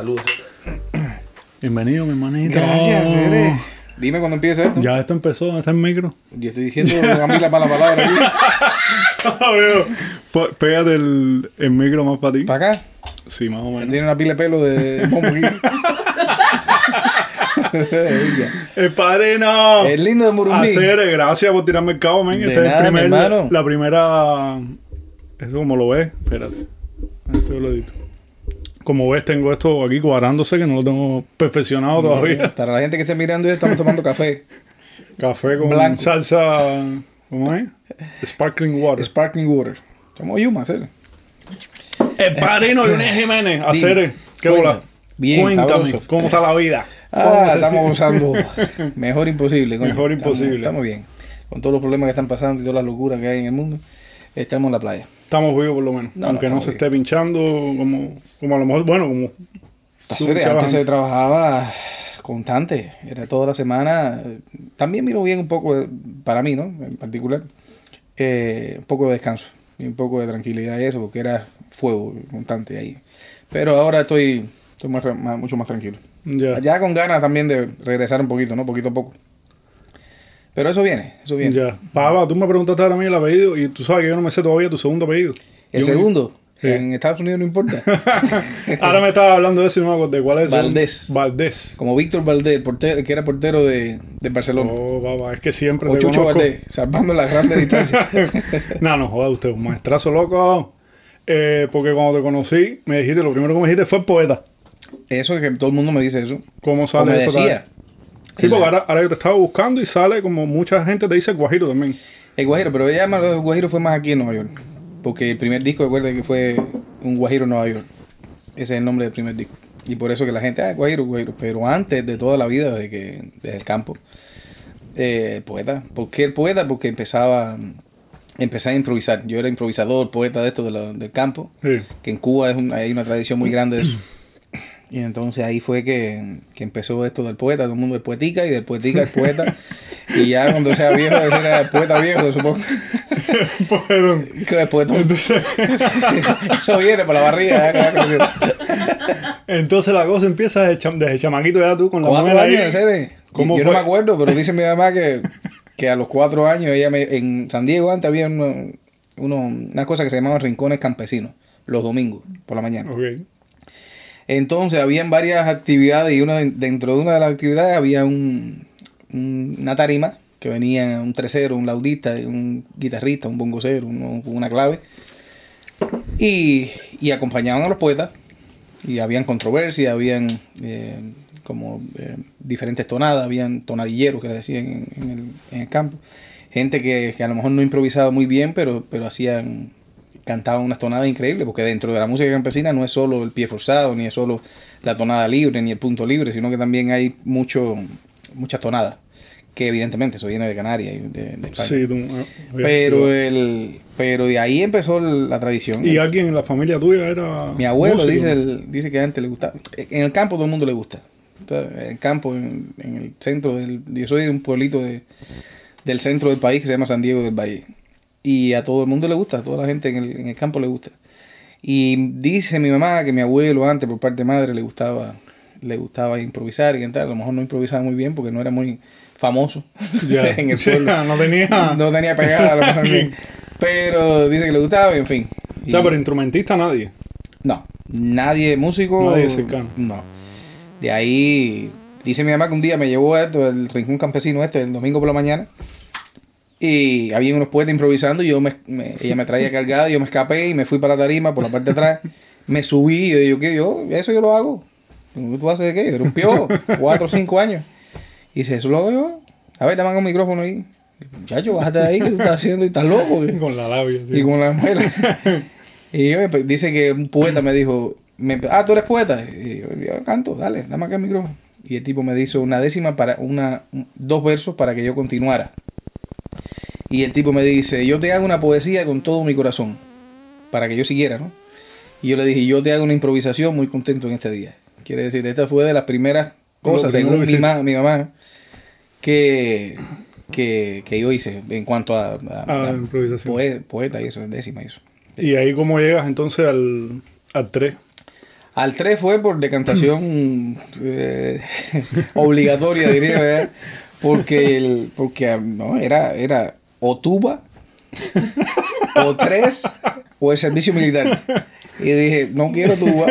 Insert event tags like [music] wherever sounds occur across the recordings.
Saludos. Bienvenido, mi hermanito. Gracias, Cere. Dime cuando empieza esto. Ya esto empezó, está en micro. Yo estoy diciendo a mí la mala palabra aquí. [laughs] P- Pégate el, el micro más para ti. Para acá. Sí, más o menos. Tiene una pila de pelo de aquí. [laughs] El padrino. Es lindo de Murumbí. Hacer, gracias por tirarme el cabo, men. De Este es nada, el primer, la primera. Eso como lo ves. Espérate. Esto lo edito. Como ves, tengo esto aquí cuadrándose que no lo tengo perfeccionado todavía. Para la gente que esté mirando, ya estamos tomando café. [laughs] Café con Blanco. salsa. ¿Cómo es? Sparkling water. Sparkling water. Somos Yuma, Cere. El padrino Leonel Jiménez. Hacer. ¿Qué bola? Bien, Cuéntame, sabroso. ¿cómo está la vida? ¿Cómo Ah, estamos usando [laughs] mejor imposible. coño. Mejor Estamos- imposible. Estamos, bien. Con todos los problemas que están pasando y todas las locuras que hay en el mundo, estamos en la playa. Estamos vivos por lo menos. No, no, Aunque no, se vivos. esté pinchando como, como a lo mejor, bueno, como antes se trabajaba constante, era toda la semana. También vino bien un poco, para mí, ¿no? En particular, eh, un poco de descanso y un poco de tranquilidad y eso, porque era fuego constante ahí. Pero ahora estoy, estoy más, tra- más- mucho más tranquilo. ya. Ya con ganas también de regresar un poquito, ¿no? Poquito a poco. Pero eso viene, eso viene. Ya. Pava, tú me preguntaste ahora a mí el apellido y tú sabes que yo no me sé todavía tu segundo apellido. El Yo- segundo, en Estados Unidos no importa. [laughs] ahora me estabas hablando de eso y no me acuerdo. ¿Cuál es el? Valdés. Valdés. Como Víctor Valdés, portero, que era portero de, de Barcelona. Oh, pava, es que siempre o te Chucho conozco. Valdés, salvando las grandes distancias. [laughs] no, no, joda, usted un maestrazo loco. Eh, porque cuando te conocí, me dijiste, lo primero que me dijiste fue poeta. eso es que todo el mundo me dice eso. ¿Cómo O sale me eso? decía. Sí, porque ahora, ahora yo te estaba buscando y sale como mucha gente te dice Guajiro también. El Guajiro, pero ella más el Guajiro fue más aquí en Nueva York. Porque el primer disco, recuerda que fue un Guajiro en Nueva York. Ese es el nombre del primer disco. Y por eso que la gente, ah, Guajiro, Guajiro. Pero antes de toda la vida, de que, desde el campo, eh, poeta. ¿Por qué el poeta? Porque empezaba, empecé a improvisar. Yo era improvisador, poeta de esto de la- del campo. Sí. que en Cuba es un- hay una tradición muy grande de eso. Y entonces ahí fue que, que empezó esto del poeta, todo el mundo del poetica y del poetica el poeta. [laughs] y ya cuando sea viejo, ese era el poeta viejo, supongo. [laughs] El poeta- entonces, [laughs] Eso viene por la barriga. entonces la cosa empieza desde, cham- desde chamaquito ya tú con la Cuatro mujer años, ahí. ¿Cómo Yo no fue? me acuerdo, pero dice mi mamá que, que a los cuatro años, ella me, en San Diego antes había uno, uno, una cosa que se llamaban rincones campesinos, los domingos, por la mañana. Ok. Entonces habían varias actividades y una, dentro de una de las actividades había un, un- una tarima que venía un tresero, un laudista, un guitarrista, un bongocero, uno una clave. Y, acompañaban a los poetas y habían controversias, habían eh, como eh, diferentes tonadas, habían tonadilleros que le decían en, en el, en el campo. Gente que, que a lo mejor no improvisaba muy bien, pero, pero hacían, cantaban unas tonadas increíbles, porque dentro de la música campesina no es solo el pie forzado, ni es solo la tonada libre, ni el punto libre, sino que también hay mucho, muchas tonadas, que evidentemente eso viene de Canarias y de, de España. Sí, tú, ah, pero, el, pero de ahí empezó la tradición. Y alguien en la familia tuya era. Mi abuelo músico? dice, el- dice que antes le gustaba. En el campo todo el mundo le gusta. En el campo, en, en el centro del... Yo soy de un pueblito de, del centro del país que se llama San Diego del Valle. Y a todo el mundo le gusta, a toda la gente en el, en el campo le gusta. Y dice mi mamá que mi abuelo antes, por parte de madre, le gustaba le gustaba improvisar y tal. A lo mejor no improvisaba muy bien porque no era muy famoso [laughs] Ya. [laughs] en el [laughs] no tenía. No tenía pegada, a lo mejor bien. Pero dice que le gustaba y en fin. O sea, Y- pero instrumentista nadie. no, nadie músico. Nadie cercano. No. De ahí, dice mi mamá que un día me llevó a esto, el rincón campesino este, el domingo por la mañana. Y había unos poetas improvisando y yo me, me- ella me traía cargada, yo me escapé y me fui para la tarima por la parte de atrás. Me subí y yo digo, ¿qué? Yo, eso yo lo hago. ¿Tú haces de qué? Yo era un piojo, cuatro o cinco años. Y dice, eso lo hago yo. A ver, dame un micrófono ahí. Muchacho, bájate de ahí, que tú estás haciendo y estás loco. ¿qué?". Con la labia. sí. Y con la muela. [laughs] y yo me- dice que un poeta me dijo, me- ah, tú eres poeta. Y yo, yo canto, dale, dame acá el micrófono. Y el tipo me dijo una décima para una, un- dos versos para que yo continuara. Y el tipo me dice, yo te hago una poesía con todo mi corazón, para que yo siguiera, ¿no? Y yo le dije, yo te hago una improvisación muy contento en este día. Quiere decir, esta fue de las primeras cosas, según mi, ma- mi mamá, que, que, que yo hice en cuanto a, a- Ah, a improvisación. poe- poeta y eso, décima y eso. Y ahí cómo llegas entonces al, al 3. Al 3 fue por decantación [clears throat] eh, [laughs] obligatoria, diría, ¿verdad? Porque, el, porque no, era, era o tuba, o 3, o el servicio militar. Y dije, no quiero tuba,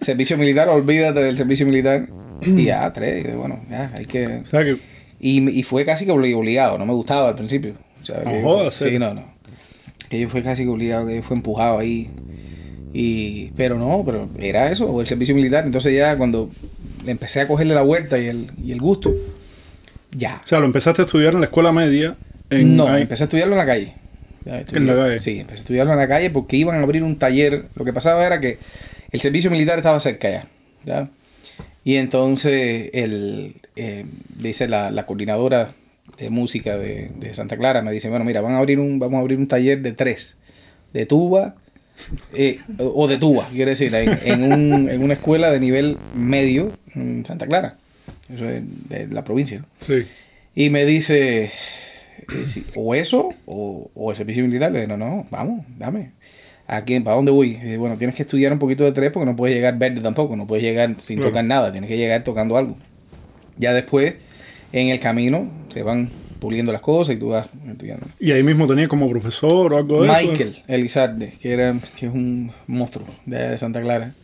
servicio militar, olvídate del servicio militar. Y ya, 3, y bueno, ya, hay que... O sea que. Y, y fue casi que obli- obligado, no me gustaba al principio. O sea, que fue- sí, no, no. Que yo fue casi que obligado, que fue empujado ahí. Y, pero no, pero era eso, o el servicio militar. Entonces ya cuando empecé a cogerle la vuelta y el, y el gusto, ya. O sea, lo empezaste a estudiar en la escuela media. En, no, ahí- empecé a estudiarlo en la calle. Estudié- ¿En la calle? Sí, empecé a estudiarlo en la calle porque iban a abrir un taller. Lo que pasaba era que el servicio militar estaba cerca ya. ¿ya? Y entonces, el, eh, dice la, la coordinadora de música de, de Santa Clara, me dice, bueno, mira, van a abrir un, vamos a abrir un taller de tres, de tuba, eh, o o de tuba, quiere decir, en, en un- en una escuela de nivel medio en Santa Clara, eso es de la provincia. ¿no? Sí. Y me dice, eh, o eso, o, o el servicio militar. Le digo, no, no, vamos, dame. ¿A quién? ¿Para dónde voy? Y dice, bueno, tienes que estudiar un poquito de tres porque no puedes llegar verde tampoco, no puedes llegar sin Claro. tocar nada, tienes que llegar tocando algo. Ya después, en el camino, se van puliendo las cosas y tú vas estudiando. Y ahí mismo tenía como profesor o algo de eso. Michael Elizarde, que, era, que es un monstruo de, allá de Santa Clara.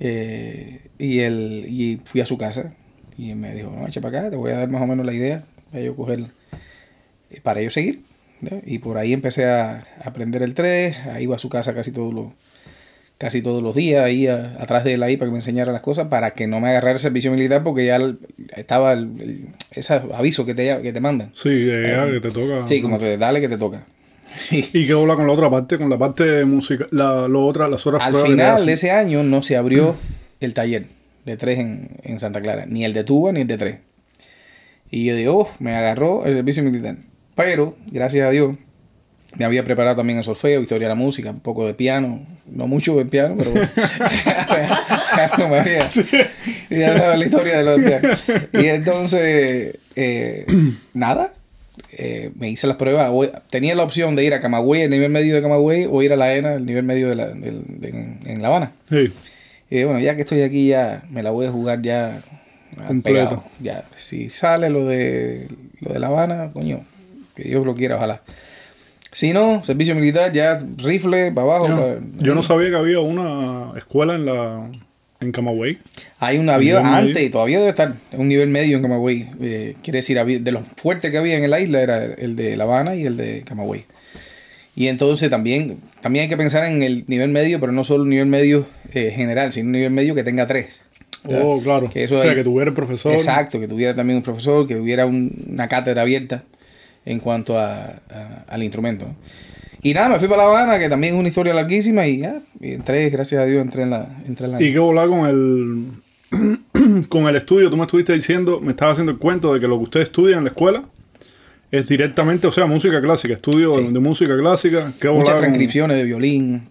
Eh, y, él, y fui a su casa y me dijo, no, echa para acá, te voy a dar más o menos la idea para yo coger, eh, para yo seguir. ¿no? Y por ahí empecé a aprender el 3, ahí iba a su casa casi todos los, casi todos los días, ahí a- atrás de él ahí para que me enseñara las cosas, para que no me agarrara el servicio militar porque ya estaba el, el- ese aviso que te, que te mandan. Sí, ya que te toca. Sí, como te dale que te toca. ¿Y qué habla con la otra parte? Con la parte de música, la, lo otra, las otras Al final de ese año no se abrió el taller de tres en, en Santa Clara, ni el de tuba ni el de tres. Y yo digo, "Uf, me agarró el servicio militar. Pero, gracias a Dios, me había preparado también el solfeo, historia de la música, un poco de piano, no mucho de piano, pero algo [laughs] [laughs] me había. Y ya la historia de los pianos. Y entonces, eh, nada, eh, me hice las pruebas. Tenía la opción de ir a Camagüey, el nivel medio de Camagüey, o ir a la ENA, el nivel medio de la, de- en La Habana. Sí. Y dije, bueno, ya que estoy aquí, ya me la voy a jugar ya al Completo. Ya, si sale lo de, lo de La Habana, coño, que Dios lo quiera, ojalá. Si no, servicio militar, ya rifle para abajo. Yo, no sabía que había una escuela en la en Camagüey. Hay un avión Nivel medio. antes y todavía debe estar en un nivel medio en Camagüey. Eh, quiere decir, había- de los fuertes que había en la isla era el de La Habana y el de Camagüey. Y entonces también, también hay que pensar en el nivel medio, pero no solo un nivel medio eh, general, sino un nivel medio que tenga tres. Oh, claro. que eso o sea, hay- que tuviera el profesor. Exacto, que tuviera también un profesor, que hubiera un- una cátedra abierta en cuanto a, a- al instrumento. Y nada, me fui para La Habana, que también es una historia larguísima, y ya, y entré, gracias a Dios, entré en la... Entré en la ¿Y qué volar con el [clears throat] con el estudio? Tú me estuviste diciendo, me estabas haciendo el cuento de que lo que usted estudia en la escuela es directamente, o sea, música clásica, estudio Sí. de, música clásica. ¿Qué Muchas transcripciones de violín,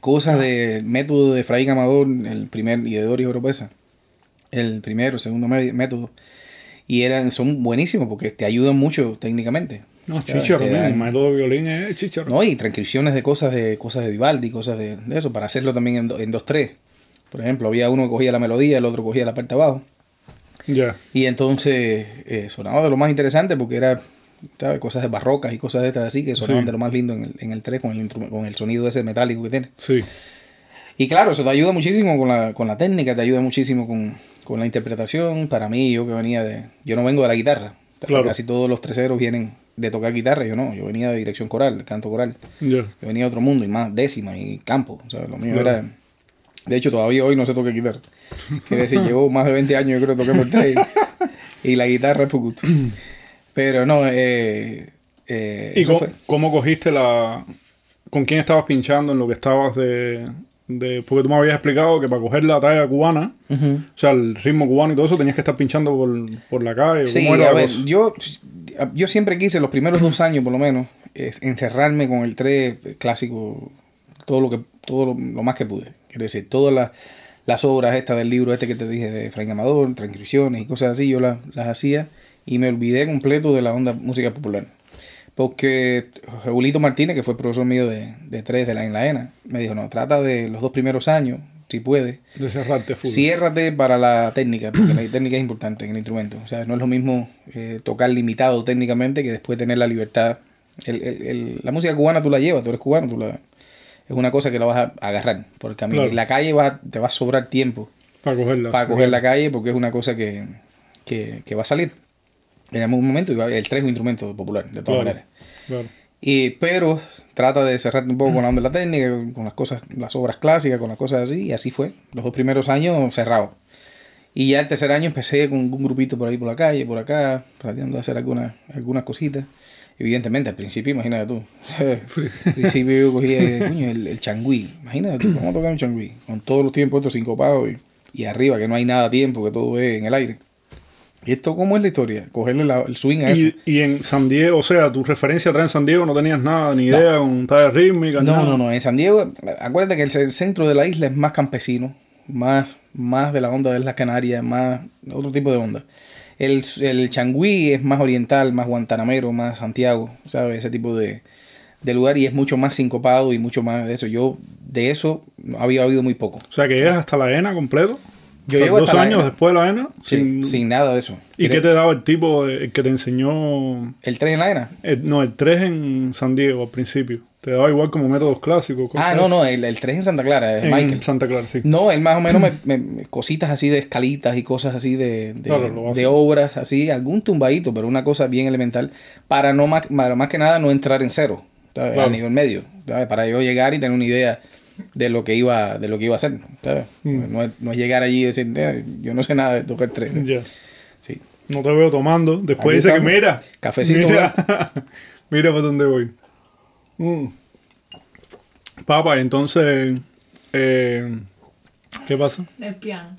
cosas de método de Efraín Amador, el primer, y de Doris Oropesa, el primero, segundo método. Y eran, son buenísimos porque te ayudan mucho técnicamente. No, chicharo, el método de violín es chicharo. No, y transcripciones de cosas de cosas de Vivaldi, cosas de, de eso, para hacerlo también en, do- en 2-3. Por ejemplo, había uno que cogía la melodía, el otro cogía la parte abajo. Ya. Y entonces eh, sonaba de lo más interesante porque era ¿sabes? cosas de barrocas y cosas de estas así que sonaban Sí. de lo más lindo en el, en el 3 con el, con el sonido ese metálico que tiene. Sí. Y claro, eso te ayuda muchísimo con la, con la técnica, te ayuda muchísimo con, con la interpretación. Para mí, yo que venía de... Yo no vengo de la guitarra. Claro. Casi todos los treseros vienen de tocar guitarra, yo no. Yo venía de dirección coral, de canto coral. Ya. Yo venía de otro mundo y más décima y campo. O sea, lo mío Claro. era... De hecho, todavía hoy no sé tocar guitarra. Quiere decir, [laughs] llevo más de 20 años, yo creo, tocando el tres y, la guitarra es poco. [clears throat] Pero no, eh, eh, ¿Y cómo, cómo cogiste la... ¿Con quién estabas pinchando en lo que estabas de, de... Porque tú me habías explicado que para coger la talla cubana, o sea, el ritmo cubano y todo eso, tenías que estar pinchando por, por la calle. Sí, ¿Cómo era a ver, cosa? yo, yo siempre quise, los primeros dos años por lo menos, es encerrarme con el tres clásico, todo lo que todo lo, lo más que pude. Quiere decir, todas las, las obras estas del libro este que te dije de Frank Amador, transcripciones y cosas así, yo las, las hacía y me olvidé completo de la onda música popular. Porque Julito Martínez, que fue profesor mío de, de tres de la, en la ENA, me dijo, no, trata de los dos primeros años, si puedes. De cerrarte full. Ciérrate para la técnica, porque la técnica es importante en el instrumento. O sea, no es lo mismo eh, tocar limitado técnicamente que después tener la libertad. El- el- el- la música cubana tú la llevas, tú eres cubano, tú la, es una cosa que la vas a agarrar. Porque a mí Claro. la calle vas a- te va a sobrar tiempo Para cogerla. para coger la calle porque es una cosa que, que, que va a salir en algún momento. El tres es un instrumento popular, de todas Claro. maneras. Claro. Y, pero trata de cerrarte un poco con la onda de la técnica, con las cosas, las obras clásicas, con las cosas así, y así fue. Los dos primeros años cerrado. Y ya el tercer año empecé con un grupito por ahí por la calle, por acá, tratando de hacer algunas, algunas cositas. Evidentemente, al principio, imagínate tú. [laughs] al principio yo cogía coño, el, el changüí. Imagínate tú, a tocar un changüí. Con todos los tiempos estos sincopados y, y arriba, que no hay nada a tiempo, que todo es en el aire. ¿Y esto cómo es la historia? Cogerle la- el swing a eso. Y, y en San Diego, o sea, tu referencia atrás en San Diego no tenías nada, ni idea, con talla rítmica, No, nada. no, no. En San Diego, acuérdate que el ce- centro de la isla es más campesino, más, más de la onda de las Canarias, más otro tipo de onda. El, el Changüí es más oriental, más guantanamero, más Santiago, ¿sabes? Ese tipo de, de lugar y es mucho más sincopado y mucho más de eso. Yo de eso había oído muy poco. O sea, que llegas hasta la ENA completo. Yo dos la años después de la ENA. Sí, sin- sin nada de eso. ¿Y qué te daba el tipo eh, el que te enseñó? ¿El 3 en la ENA? el- no, el 3 en San Diego al principio. Te daba igual como métodos clásicos. Ah, no, no, el, el 3 en Santa Clara, es En Michael. Santa Clara, sí. No, él más o menos [clears throat] me, cositas así de escalitas y cosas así de, de, Claro, obras, así, algún tumbadito, pero una cosa bien elemental, para no más, para más que nada no entrar en cero. Claro. a nivel medio, ¿sabes? para yo llegar y tener una idea de lo que iba, de lo que iba a hacer, ¿sabes? Mm. No, es, no es llegar allí y decir, "Eh, yo no sé nada de tocar tres. Sí. No te veo tomando. Después Aquí dice que mira. Cafecito, Mira, [laughs] mira por dónde voy. Mm. Papá, entonces. eh, ¿Qué pasa? El piano.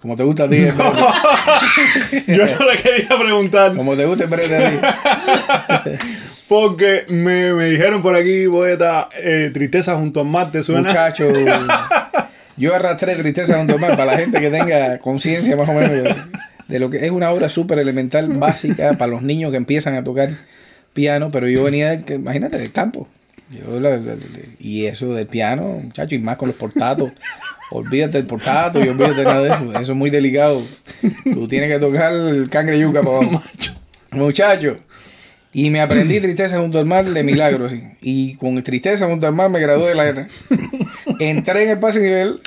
Como te gusta a ti, [laughs] brete. [laughs] Yo no le quería preguntar. como te gusta el a. [laughs] Porque me, me dijeron por aquí, voy a estar eh, tristeza junto al mar, ¿te suena? Muchacho, yo arrastré tristeza junto al mar para la gente que tenga conciencia más o menos de, lo que es una obra súper elemental, básica para los niños que empiezan a tocar piano, pero yo venía, de que- imagínate, del campo. Yo la- la- la- y eso del piano, muchacho, y más con los portatos. Olvídate del portato y olvídate nada de eso. Eso es muy delicado. Tú tienes que tocar el cangre yuca para abajo. Muchacho. Y me aprendí Tristeza junto al mar de milagro, sí. Y con Tristeza junto al mar me gradué de la ENA. Entré en el pase nivel,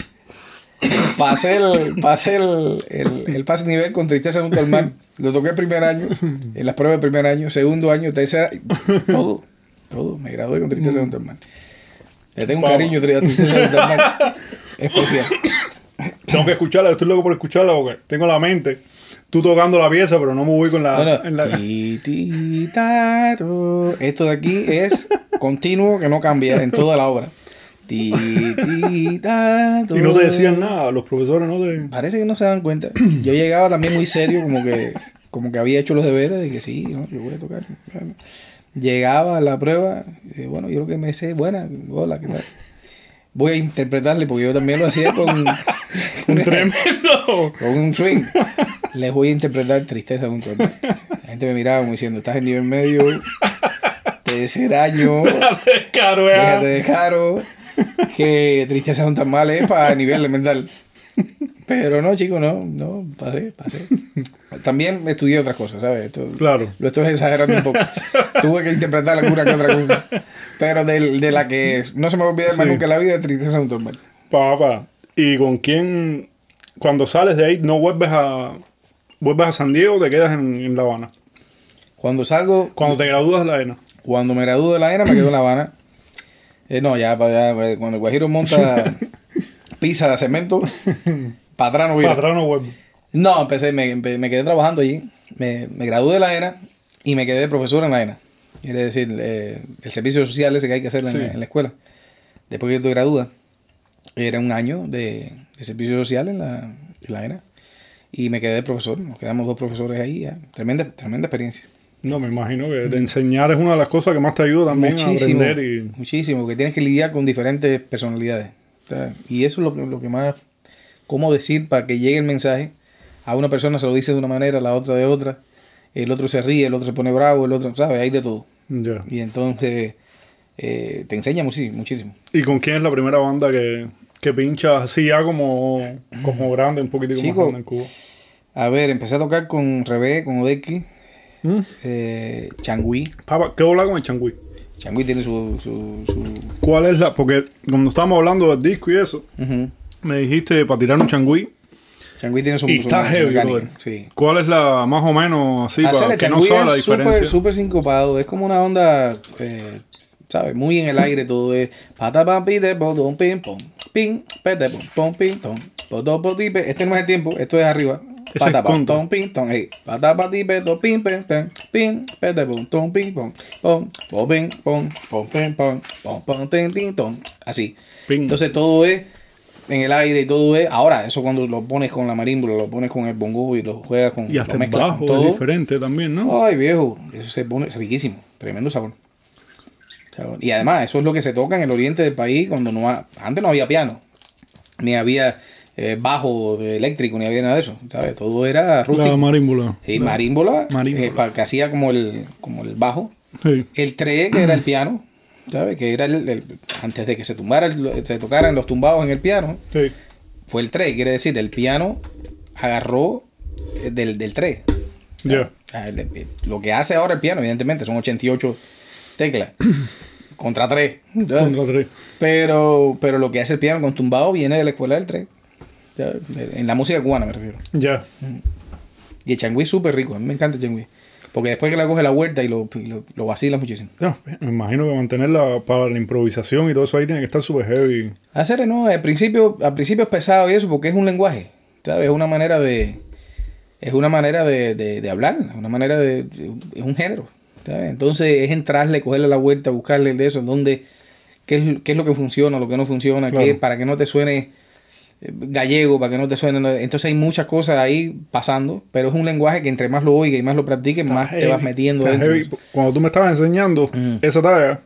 pasé el, pasé el, el, el pase nivel con Tristeza junto al mar. Lo toqué el primer año, en las pruebas del primer año, segundo año, tercera, todo, todo. Me gradué con Tristeza junto al mar. Le tengo un Vamos. cariño especial. Tengo que escucharla, estoy loco por escucharla porque tengo la mente. Tú tocando la pieza, pero no me voy con la. Bueno, en la- ti, ti, ta, ro. Esto de aquí es continuo que no cambia en toda la obra. Ti, y no te decían nada, los profesores no te. Parece que no se dan cuenta. Yo llegaba también muy serio, como que, como que había hecho los deberes de que sí, ¿no? yo voy a tocar. Llegaba a la prueba, bueno, yo lo que me sé, buena, hola, ¿qué tal? Voy a interpretarle, porque yo también lo hacía [laughs] con, Un tremendo. con un swing. Les voy a interpretar tristeza junto a mí. La gente me miraba como diciendo, estás en nivel medio, tercer año, [laughs] Caro, déjate de caro, que tristeza junto a mal es para nivel mental. [laughs] Pero no, chicos, no, no, pasé, pasé. También estudié otras cosas, ¿sabes? Esto, Claro. Lo estoy exagerando un poco. [laughs] Tuve que interpretar alguna que otra cosa. Pero de, de la que no se me va a olvidar más Sí. nunca la vida, tristeza al mal. Papá. ¿Y con quién? Cuando sales de ahí, no vuelves a. ¿Vuelves a San Diego o te quedas en, en La Habana? Cuando salgo, Cuando te gradúas de la ENA. Cuando me gradúo de la ENA, me quedo en La Habana. Eh, no, ya, ya, pues, cuando el Guajiro monta [laughs] pizza de cemento, para atrás no voy. Para atrás no vuelvo. No, empecé, me, me quedé trabajando allí. Me, me gradué de la ENA y me quedé de profesor en la ENA. Quiere decir, eh, el servicio social ese que hay que hacer en, Sí. en la escuela. Después que te gradúas, era un año de, de servicio social en la, en la ENA. Y me quedé de profesor. Nos quedamos dos profesores ahí. Tremenda, tremenda experiencia. No, me imagino que de enseñar es una de las cosas que más te ayuda también a muchísimo, aprender y. muchísimo, porque tienes que lidiar con diferentes personalidades. Sea, y eso es lo, que- lo que más, cómo decir para que llegue el mensaje. A una persona se lo dice de una manera, a la otra de otra. El otro se ríe, el otro se pone bravo, el otro, ¿sabes? Hay de todo. Y entonces eh, te enseña muchísimo, muchísimo. ¿Y con quién es la primera banda que, que pinchas así ya como, como grande, un poquitico Chico. más grande en Cuba. A ver, empecé a tocar con Rebe, con Odeki, ¿Mm? eh, Changui. Papá, ¿qué hola con el changüí? Changui tiene su... su, su ¿Cuál es la...? Porque cuando estábamos hablando del disco y eso, me dijiste para tirar un changüí. Changui tiene su, Y está heavy. Sí. ¿Cuál es la más o menos así para que no sabe la es súper, diferencia? sincopado. Es como una onda, eh, ¿sabes? Muy en el aire todo es. Pata pam pite pom pim pom pim pete pom pom pim potipe. Este no es el tiempo, esto es arriba. Pata tom pim tom hey. Pata pa ti peto pete pom tom pim pom pom pom pim pom pom pim pom pom pom tin tin tom. Así. Ping. Entonces todo es en el aire y todo es. Ahora, eso cuando lo pones con la marímbula, lo pones con el bongo y lo juegas con. y hasta el bajo con es todo. diferente también, ¿no? Ay, viejo, eso se pone es riquísimo, tremendo sabor. Sabor. Y además, eso es lo que se toca en el oriente del país cuando no ha- antes no había piano, ni había eh, bajo eléctrico, ni había nada de eso, ¿sabes? Todo era La rústico. marímbula. Sí, marímbola, Marímbola. eh, pa- que hacía como el, como el bajo. Sí. El tre, que era el piano, ¿sabes? Que era el, el- antes de que se tumbara, el- se tocaran los tumbados en el piano, Sí. fue el tre, quiere decir, el piano agarró eh, del, del tre. Ya. Lo que hace ahora el piano, evidentemente, son 88 teclas contra 3. Contra tres. Pero, pero lo que hace el piano con tumbado viene de la escuela del 3. En la música cubana me refiero. Ya. Y el changüí es súper rico, a mí me encanta el changüí. Porque después que la coge la vuelta y lo, y lo, lo vacila muchísimo. Ya, Me imagino que mantenerla para la improvisación y todo eso ahí tiene que estar súper heavy. Hacer, no, al principio, al principio es pesado y eso porque es un lenguaje, ¿sabes? Es una manera de, es una manera de, de, de hablar, es una manera de, es un género, ¿sabes? Entonces es entrarle, cogerle la vuelta, buscarle de eso, dónde, qué es, qué es lo que funciona, lo que no funciona, Claro. qué, para que no te suene gallego, para que no te suene, entonces hay muchas cosas ahí pasando, pero es un lenguaje que entre más lo oigas y más lo practiques, más te vas metiendo dentro. heavy. Cuando tú me estabas enseñando Mm. esa tarea,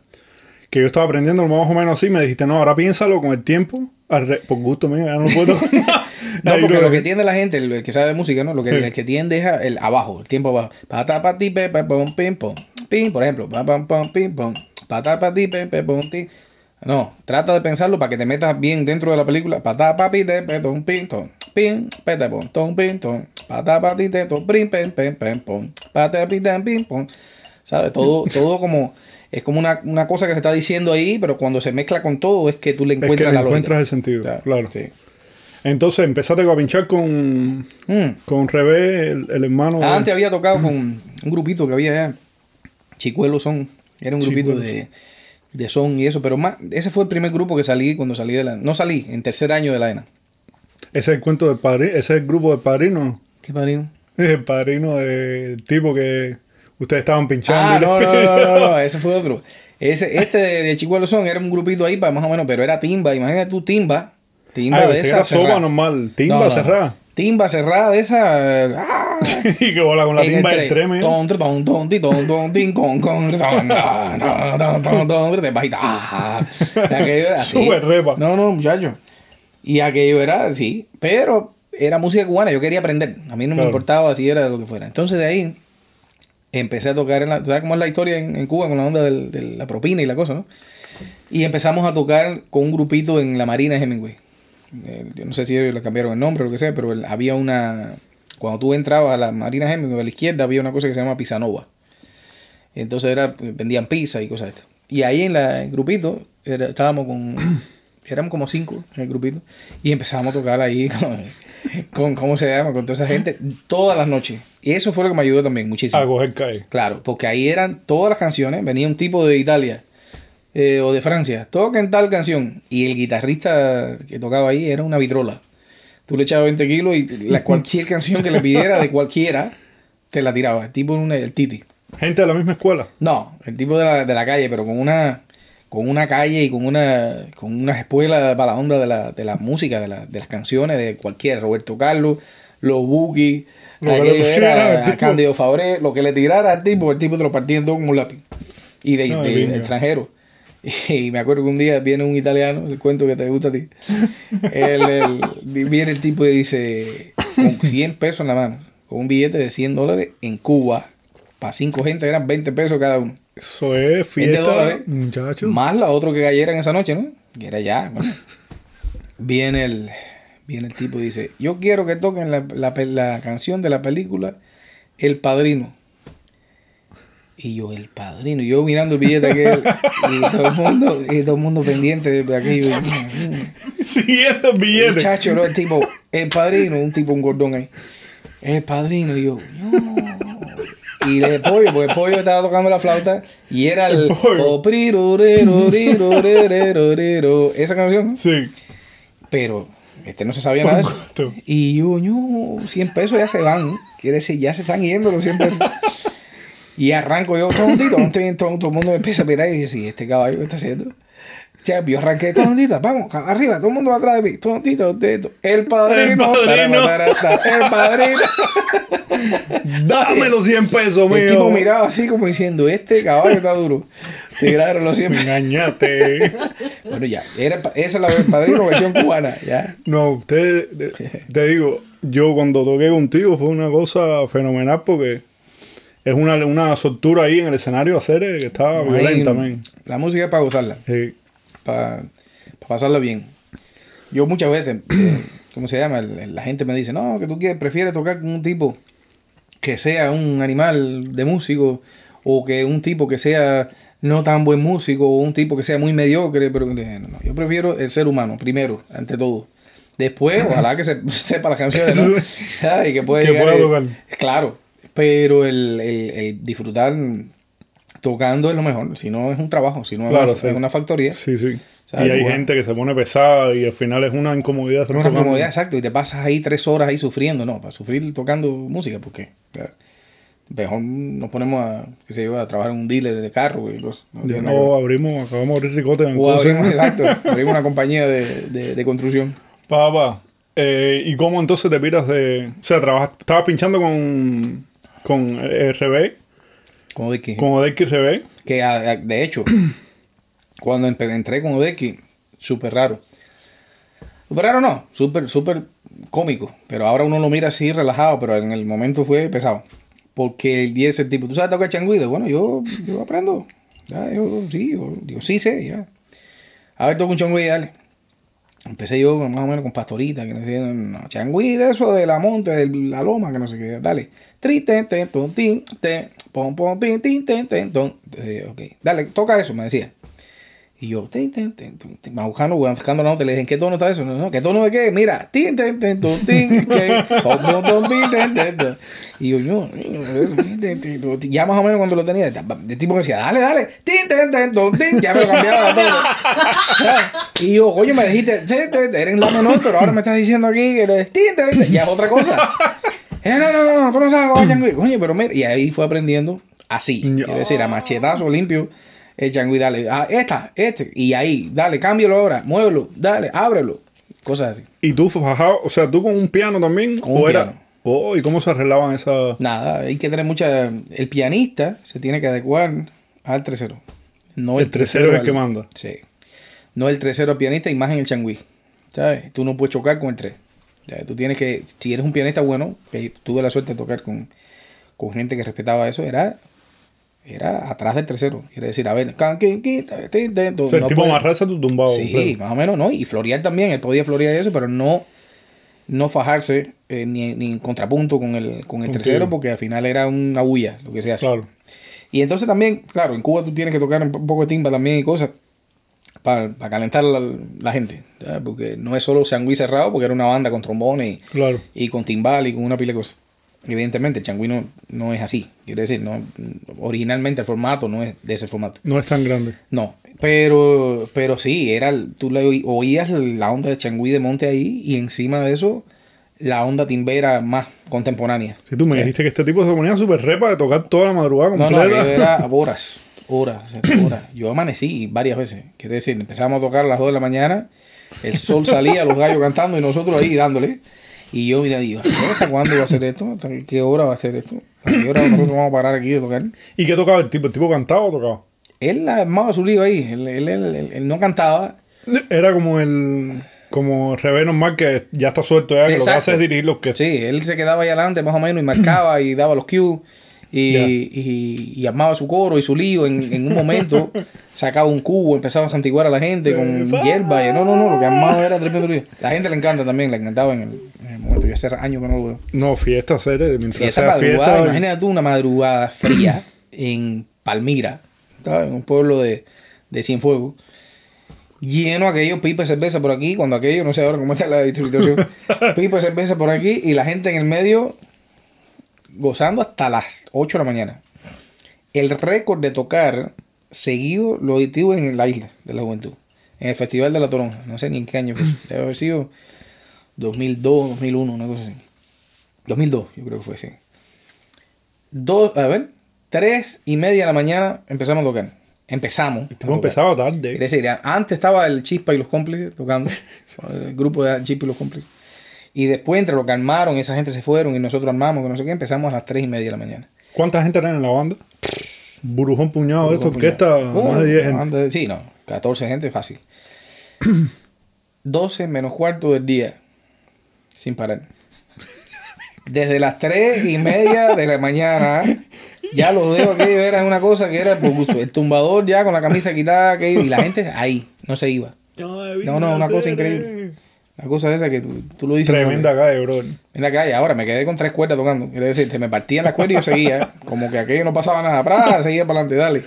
que yo estaba aprendiendo más o menos así, me dijiste, no, ahora piénsalo con el tiempo, por gusto mío, ya no [laughs] puedo. No, porque lo- que tiende la gente, el, el que sabe de música, ¿no? Lo que, Sí. el que tiende es el abajo, el tiempo abajo. Pata pa ti pe pe pom pim pom. Pim, por ejemplo. Pa pam pom pim pom. Pata pom. No, trata de pensarlo para que te metas bien dentro de la película. Pata pa pi te pe tom pim tom. Pim, pe te pom tom pim te prim pom. ¿Sabes? Todo, [laughs] todo como. Es como una, una cosa que se está diciendo ahí, pero cuando se mezcla con todo es que tú le es que encuentras le la lógica. encuentras el sentido, Claro, claro. Sí. Entonces empezaste a pinchar con, Mm. con Rebe, el, el hermano. de- Antes había tocado con un grupito que había allá. Chicuelos son. Era un grupito Chicuelos. de, de son y eso. Pero más, ese fue el primer grupo que salí cuando salí de la. No salí, en tercer año de la ENA. Ese es [laughs] el cuento del padrino, ese es el grupo del padrino. ¿Qué padrino? El padrino del tipo que ustedes estaban pinchando. Ah, no, no, no, no, [laughs] ese fue otro. Ese, este de, de Chicuelos son era un grupito ahí para más o menos, pero era timba. Imagínate tú, timba. Timba Ah, de esa. era sopa normal, timba cerrada. Timba cerrada de esa. [laughs] y que bola con la timba el del treme. Ton, tron, ton, ton, ti, ton, ton, tin, con, con, ton, ton, ton, ton, ton, ton, te bajita. Aquello era así. Súper repa. No, no, muchacho. Y aquello era así. Pero era música cubana. Yo quería aprender. A mí no me Claro. importaba si era lo que fuera. Entonces de ahí empecé a tocar en la. ¿tú ¿Sabes cómo es la historia en, en Cuba con la onda del- de la propina y la cosa, no? Y empezamos a tocar con un grupito en la Marina de Hemingway. Eh, yo no sé si ellos le cambiaron el nombre o lo que sea, pero el- había una. Cuando tú entrabas a la Marina Hemingway, a la izquierda había una cosa que se llama Pisanova. Entonces era, vendían pizza y cosas de estas. Y ahí en la, el grupito era- estábamos con. [coughs] Éramos como cinco en el grupito. Y empezábamos a tocar ahí [laughs] con, con. ¿Cómo se llama? Con toda esa gente. Todas las noches. Y eso fue lo que me ayudó también muchísimo. A coger calle. Claro, porque ahí eran todas las canciones, venía un tipo de Italia eh, o de Francia, toquen tal canción, y el guitarrista que tocaba ahí era una vitrola. Tú le echabas 20 kilos y la, cualquier [laughs] canción que le pidiera de cualquiera, te la tiraba. El tipo era un- el Titi. Gente de la misma escuela. No, el tipo de la, de la calle, pero con una con una calle y con una con unas escuelas para la onda de la, de la música, de, la, de las canciones, de cualquiera, Roberto Carlos, los Bookies, Lo era [laughs] Fabré, lo que le tirara al tipo, el tipo te lo partía en dos como un lápiz. Y de, No, de- lindo. de extranjero. [laughs] Y me acuerdo que un día viene un italiano, el cuento que te gusta a ti. Viene el tipo y dice, con 100 pesos en la mano, con un billete de 100 dólares en Cuba, para cinco gente eran 20 pesos cada uno. Eso es fiesta, dólares. muchachos. Más la otra que cayeran esa noche, ¿no? Que era ya, bueno. viene el, viene el tipo y dice, yo quiero que toquen la, la la canción de la película El Padrino. Y yo, El Padrino, yo mirando el billete aquel, y todo el mundo, y todo el mundo pendiente de aquello. Siguiendo el billete. Muchacho, ¿no? el tipo, el padrino, un tipo, un gordón ahí. El padrino, y yo, no. Y el pollo, porque el pollo estaba tocando la flauta y era el. El Esa canción. Sí. Pero este no se sabía nada. Y yo, no, 100 pesos ya se van. Quiere decir, ya se están yendo los 100 pesos. Y arranco yo, tontito, todo, todo el mundo me empieza a mirar y dice, "¿Y este caballo qué está haciendo? Ya, yo arranqué, tontito, vamos, arriba, todo el mundo va atrás de mí, tontito, tontito. El padrino, El padrino. el padrino. [laughs] Dame los 100 pesos, mío. El tipo miraba así como diciendo, este caballo está duro. Tiraron los 100 Me pesos. engañaste. [laughs] Bueno, ya, era, esa es la del padrino versión cubana, ya. No, usted, te, te digo, yo cuando toqué contigo fue una cosa fenomenal porque es una, una soltura ahí en el escenario hacer eh, que estaba Ahí, violenta, men. La música es para gozarla. Sí. para pasarlo bien. Yo muchas veces, eh, [coughs] ¿cómo se llama? El- La gente me dice, no, que tú quieres, prefieres tocar con un tipo que sea un animal de músico o que un tipo que sea no tan buen músico o un tipo que sea muy mediocre, pero le dije, no, no, yo prefiero el ser humano, primero, ante todo. Después, ojalá que se, [laughs] sepa las canciones, ¿no? [laughs] Ay, que pueda Que llegar pueda y- tocar. Claro, pero el, el- el disfrutar tocando es lo mejor. Si no es un trabajo, si no Claro, es, sí. una, factoría. Sí, sí. Y hay gente que se pone pesada y al final es una incomodidad. Una tocando. comodidad, exacto. Y te pasas ahí tres horas ahí sufriendo. No, para sufrir tocando música, porque mejor nos ponemos a, qué sé yo, a trabajar en un dealer de carro y cosas. No Ya no abrimos, acabamos de abrir ricote en o abrimos, exacto, [laughs] abrimos una compañía de, de, de construcción. Papá, eh, ¿y cómo entonces te piras de...? O sea, trabajas, estabas pinchando con, con RB, Como de que, con Odeki RB. que a- a- de hecho, [clears throat] cuando entré con Odeki, súper raro. Súper raro no, súper, súper cómico. Pero ahora uno lo mira así relajado, pero en el momento fue pesado. Porque el 10 es el tipo, ¿tú sabes tocar changuido? Bueno, yo, yo aprendo. Ya, yo sí, yo, yo sí sé, ya. A ver, toca un changuido, dale. Empecé yo más o menos con pastorita, que no sé, no, changüí de eso de la monte, de la loma, que no sé qué, dale. Tri, ten, ton, tin, ten, pom, pom, tin, tin, ten, ten, ton. Eh, ok, dale, toca eso, me decía. Y yo, tin, ton, tin, más buscando, buscando la nota, le dije, ¿en qué tono está eso? No, no, ¿qué tono de qué? Mira, tin, tin, tin. Y yo, yo, tin, tin. ya más o menos cuando lo tenía, el tipo decía, dale, dale, tin, ten, ton, tin, ya me lo cambiaba todo. Y yo, oye, me dijiste, "Te- te- te- eres la menor, pero ahora me estás diciendo aquí que eres tin, tin, tin". ya es otra cosa. Eh, no, no, no, no, tú no sabes pero mira, y ahí fue aprendiendo así. Ya. Es decir, a machetazo limpio, el changüí, dale, ah, esta, este, y ahí, dale, cámbialo ahora, muévelo, dale, ábrelo. Cosas así. ¿Y tú fajado, o sea, tú con un piano también? Con un ¿O era- piano. Oh, ¿y cómo se arreglaban esas...? Nada, hay que tener mucha. El pianista se tiene que adecuar al tercero. No El tercero es el al- que manda. Sí. No el tercero al pianista y más en el changüí. ¿Sabes? Tú no puedes chocar con el tres. Ya, Tú tienes que, si eres un pianista bueno, que tuve la suerte de tocar con, con gente que respetaba eso, era, era atrás del tercero. Quiere decir, a ver. O sea, el tipo amarrarse a tu tumbado. Sí, más o menos, ¿no? Y florear también, él podía florear eso, pero no, no fajarse eh, ni, ni en contrapunto con el, con el tercero, porque al final era una bulla, lo que se hace. Claro. Y entonces también, claro, en Cuba tú tienes que tocar un po- poco de timba también y cosas para calentar la, la gente, ¿ya? porque no es solo Changüí cerrado, porque era una banda con trombones Claro. y, y con timbal y con una pila de cosas. Evidentemente, el Changüí no, no es así, quiere decir, no, originalmente el formato no es de ese formato. No es tan grande. No, pero, pero sí, era, tú le oí- oías la onda de Changüí de Monte ahí y encima de eso la onda timbera más contemporánea. Si tú me Sí. dijiste que este tipo se ponía súper repa de tocar toda la madrugada No, completa. no, yo era [laughs] horas, horas, horas. Yo amanecí varias veces. Quiere decir, empezamos a tocar a las 2 de la mañana, el sol salía, los gallos cantando y nosotros ahí dándole. Y yo, mira, digo, ¿hasta cuándo va a hacer esto? ¿Hasta qué hora va a hacer esto? ¿A qué hora nosotros vamos a parar aquí de tocar? ¿Y qué tocaba el tipo? ¿El tipo cantaba o tocaba? Él armaba su lío ahí, él, él- él- él- no cantaba. Era como el... Como revés normal que ya está suelto ya, que lo que Exacto. hace es dirigir los que... Sí, él se quedaba ahí adelante más o menos y marcaba y daba los cues. Y, y, y armaba su coro y su lío. En, en un momento [laughs] sacaba un cubo, empezaba a santiguar a la gente con Eh, hierba. Y no, no, no, lo que armaba era tremendo lío. La gente le encanta también, le encantaba en el, en el momento. Yo hace años que no lo veo. No, fiesta. Mientras Fiesta madrugada, fiesta. imagínate tú una madrugada fría [coughs] en Palmira, ¿sabes? En un pueblo de, de Cienfuegos. Lleno aquello, pipa de cerveza por aquí, cuando aquello, no sé ahora cómo está la distribución, [laughs] pipa de cerveza por aquí y la gente en el medio gozando hasta las 8 de la mañana. El récord de tocar seguido lo tuvo en la isla de la juventud, en el Festival de la Toronja, no sé ni en qué año fue, [clears throat] debe haber sido 2002, 2001, una cosa así. 2002, yo creo que fue, sí. Dos, a ver, tres y media de la mañana empezamos a tocar. Empezamos. tocar. empezado tarde. decir, antes estaba el Chispa y los cómplices tocando, [laughs] el grupo de Chispa y los cómplices. Y después, entre lo que armaron, esa gente se fueron y nosotros armamos, que no sé qué, empezamos a las tres y media de la mañana. ¿Cuánta gente era en la banda? Burujón puñado de orquesta, puñado. más de 10 Oh, gente. Sí, no, 14 gente fácil. [clears throat] 12 menos cuarto del día, sin parar. Desde las 3 y media de la mañana, ya los dedos aquello era una cosa que era por gusto. El tumbador ya con la camisa quitada, aquello, y la gente ahí, no se iba. No, no, una cosa increíble. Una cosa esa que tú, tú lo dices. Tremenda calle, bro. En la calle, ahora me quedé con tres cuerdas tocando. Quiere decir, se me partían las cuerdas y yo seguía. Como que aquello no pasaba nada. ¡Pra! Seguía para adelante, dale.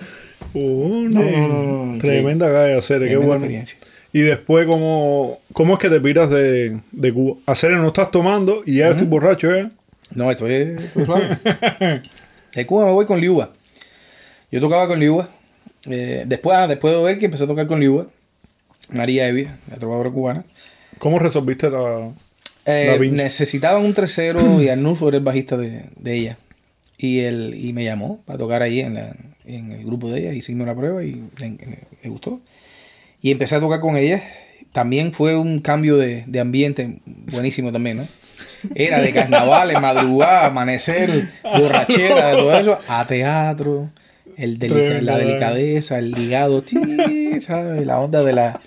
Oh, No, no, no, no, Tremenda calle, hacer, qué Tremenda bueno. experiencia. Y después, ¿cómo, ¿cómo es que te piras de, de Cuba? Hacer no estás tomando y ya estoy borracho, ¿eh? No, esto es, es suave. [laughs] De Cuba me voy con Liuba. Yo tocaba con Liuba. Eh, después, ah, después de ver que empecé a tocar con Liuba, María Evia, la trovadora cubana. ¿Cómo resolviste la, Eh, la necesitaban un tercero y Arnulfo era el bajista de, de ella. Y él y me llamó para tocar ahí en, la, en el grupo de ella. Hicimos la prueba y le, le- gustó. Y empecé a tocar con ella. También fue un cambio de, de ambiente buenísimo también, ¿no? Era de carnavales, [laughs] madrugada, amanecer, borrachera, de todo eso, a teatro, el delica- la ¿eh? delicadeza, el ligado, ¿sabes? la onda de la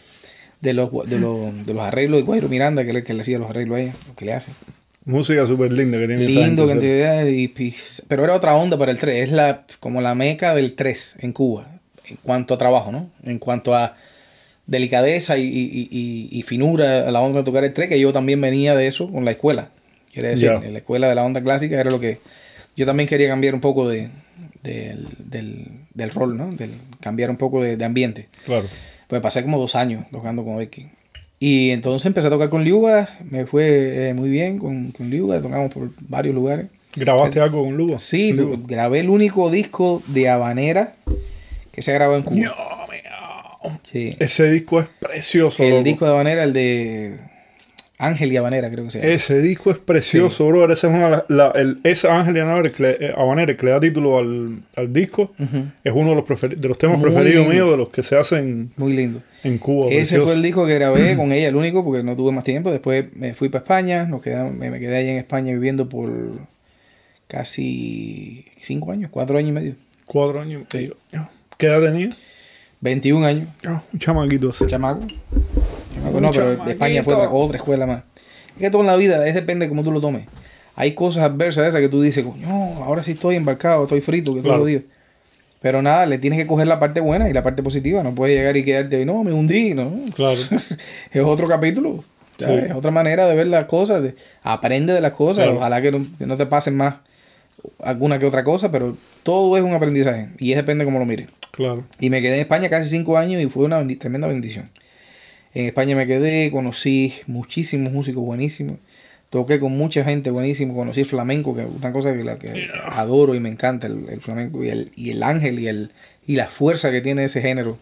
de los, de los, de los arreglos de Guairo Miranda, que le, que le hacía los arreglos a ella, lo que le hace. Música súper linda que tiene Lindo, cantidad, y, y- pero era otra onda para el 3, es la, como la meca del 3 en Cuba, en cuanto a trabajo, ¿no? En cuanto a delicadeza y, y- y- finura a la onda de tocar el 3, que yo también venía de eso con la escuela. Quiere decir, en la escuela de la onda clásica era lo que yo también quería cambiar un poco de, del, del, del rol, ¿no? Del, cambiar un poco de, de ambiente. Claro. Pues pasé como dos años tocando con Becky. Y entonces empecé a tocar con Liuba, me fue eh, muy bien con, con Liuba, tocamos por varios lugares. ¿Grabaste algo con Lugo? Sí, grabé el único disco de Habanera que se ha grabado en Cuba. Ño, miau. Sí. Ese disco es precioso. El loco. disco de Habanera, el de Ángel y Habanera, creo que se llama. Ese disco es precioso, bro. Ese es una, la, el, ese Ángel y Habanera que, le- eh, da título al, al disco. Es uno de los, preferi- de los temas Muy preferidos míos, de los que se hacen Muy lindo. en Cuba. Ese precioso. fue el disco que grabé [clears throat] con ella, el único, porque no tuve más tiempo. Después me fui para España, nos quedamos, me, me quedé allá en España viviendo por casi cinco años, cuatro años y medio. Cuatro años. y medio. ¿Qué edad tenía? 21 años. Un chamaquito así. Chamaco, No, pero. España fue otra, otra escuela más. Es que todo en la vida es depende de cómo tú lo tomes. Hay cosas adversas de esas que tú dices, no, ahora sí estoy embarcado, estoy frito, que todo lo digo. Pero nada, le tienes que coger la parte buena y la parte positiva. No puedes llegar y quedarte, no, me hundí, ¿no? Claro. [laughs] es otro capítulo. Sí. Es otra manera de ver las cosas. de- aprende de las cosas. Claro. Ojalá que no, que no te pasen más alguna que otra cosa, pero todo es un aprendizaje. Y es depende de cómo lo mires. Claro. Y me quedé en España casi cinco años y fue una bendi- tremenda bendición. En España me quedé, conocí muchísimos músicos buenísimos. Toqué con mucha gente buenísima, conocí flamenco, que es una cosa que, la que adoro y me encanta, el, el flamenco y el, y el ángel y, el, y la fuerza que tiene ese género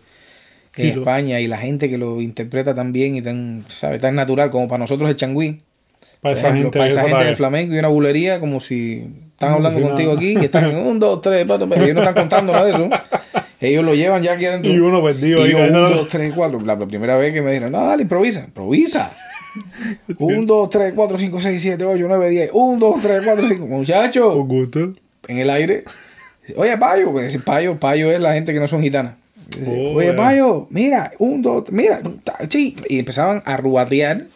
en España y la gente que lo interpreta tan bien y tan, ¿sabe? tan natural como para nosotros el changüí. Para esa ejemplo, gente. para esa esa gente del flamenco y una bulería como si están hablando si contigo nada. aquí y están en un, dos, tres, cuatro, ellos no están contando nada de eso. [laughs] Ellos lo llevan ya aquí adentro. Y uno perdido Y ahí. yo, un, dos, tres, cuatro. La primera vez que me dijeron, no, dale, improvisa, improvisa. [laughs] Un, dos, tres, cuatro, cinco, seis, siete, ocho, nueve, diez. Un, dos, tres, cuatro, cinco. Con Muchacho, gusto. en el aire. Oye, payo, pues payo, payo es la gente que no son gitanas. Oh, Oye, payo, mira, un, dos, mira, sí. Y empezaban a rubatear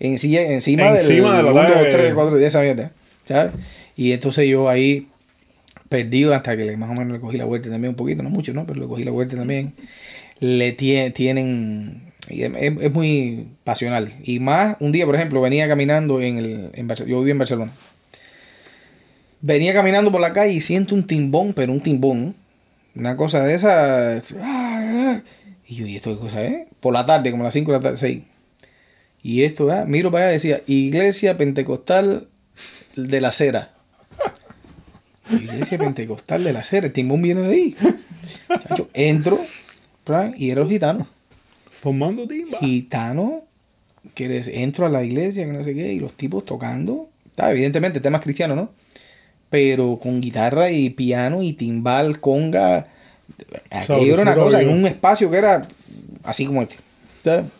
en silla- encima, Encima del de la un, dos, talla de- tres, cuatro, diez, esa mierda. ¿Sabes? Y entonces yo ahí perdido hasta que más o menos le cogí la vuelta también un poquito, no mucho, ¿no? Pero le cogí la vuelta también. Le tie- tienen... Es, muy pasional. Y más, un día, por ejemplo, venía caminando en el... En yo vivo en Barcelona. Venía caminando por la calle y siento un timbón, pero un timbón. Una cosa de esa... Y yo, ¿y esto qué cosa es? Por la tarde, como a las 5 de la tarde, 6. Y esto, ah, miro para allá decía, Iglesia Pentecostal de la Cera. Iglesia Pentecostal de la Cera, el timbón viene de ahí. Chacho, entro y era los gitanos. Formando timba. Gitano, que des- entro a la iglesia, que no sé qué, y los tipos tocando. Está, evidentemente, temas cristianos, ¿no? Pero con guitarra y piano y timbal, conga. Aquello era una cosa en un espacio que era así como este.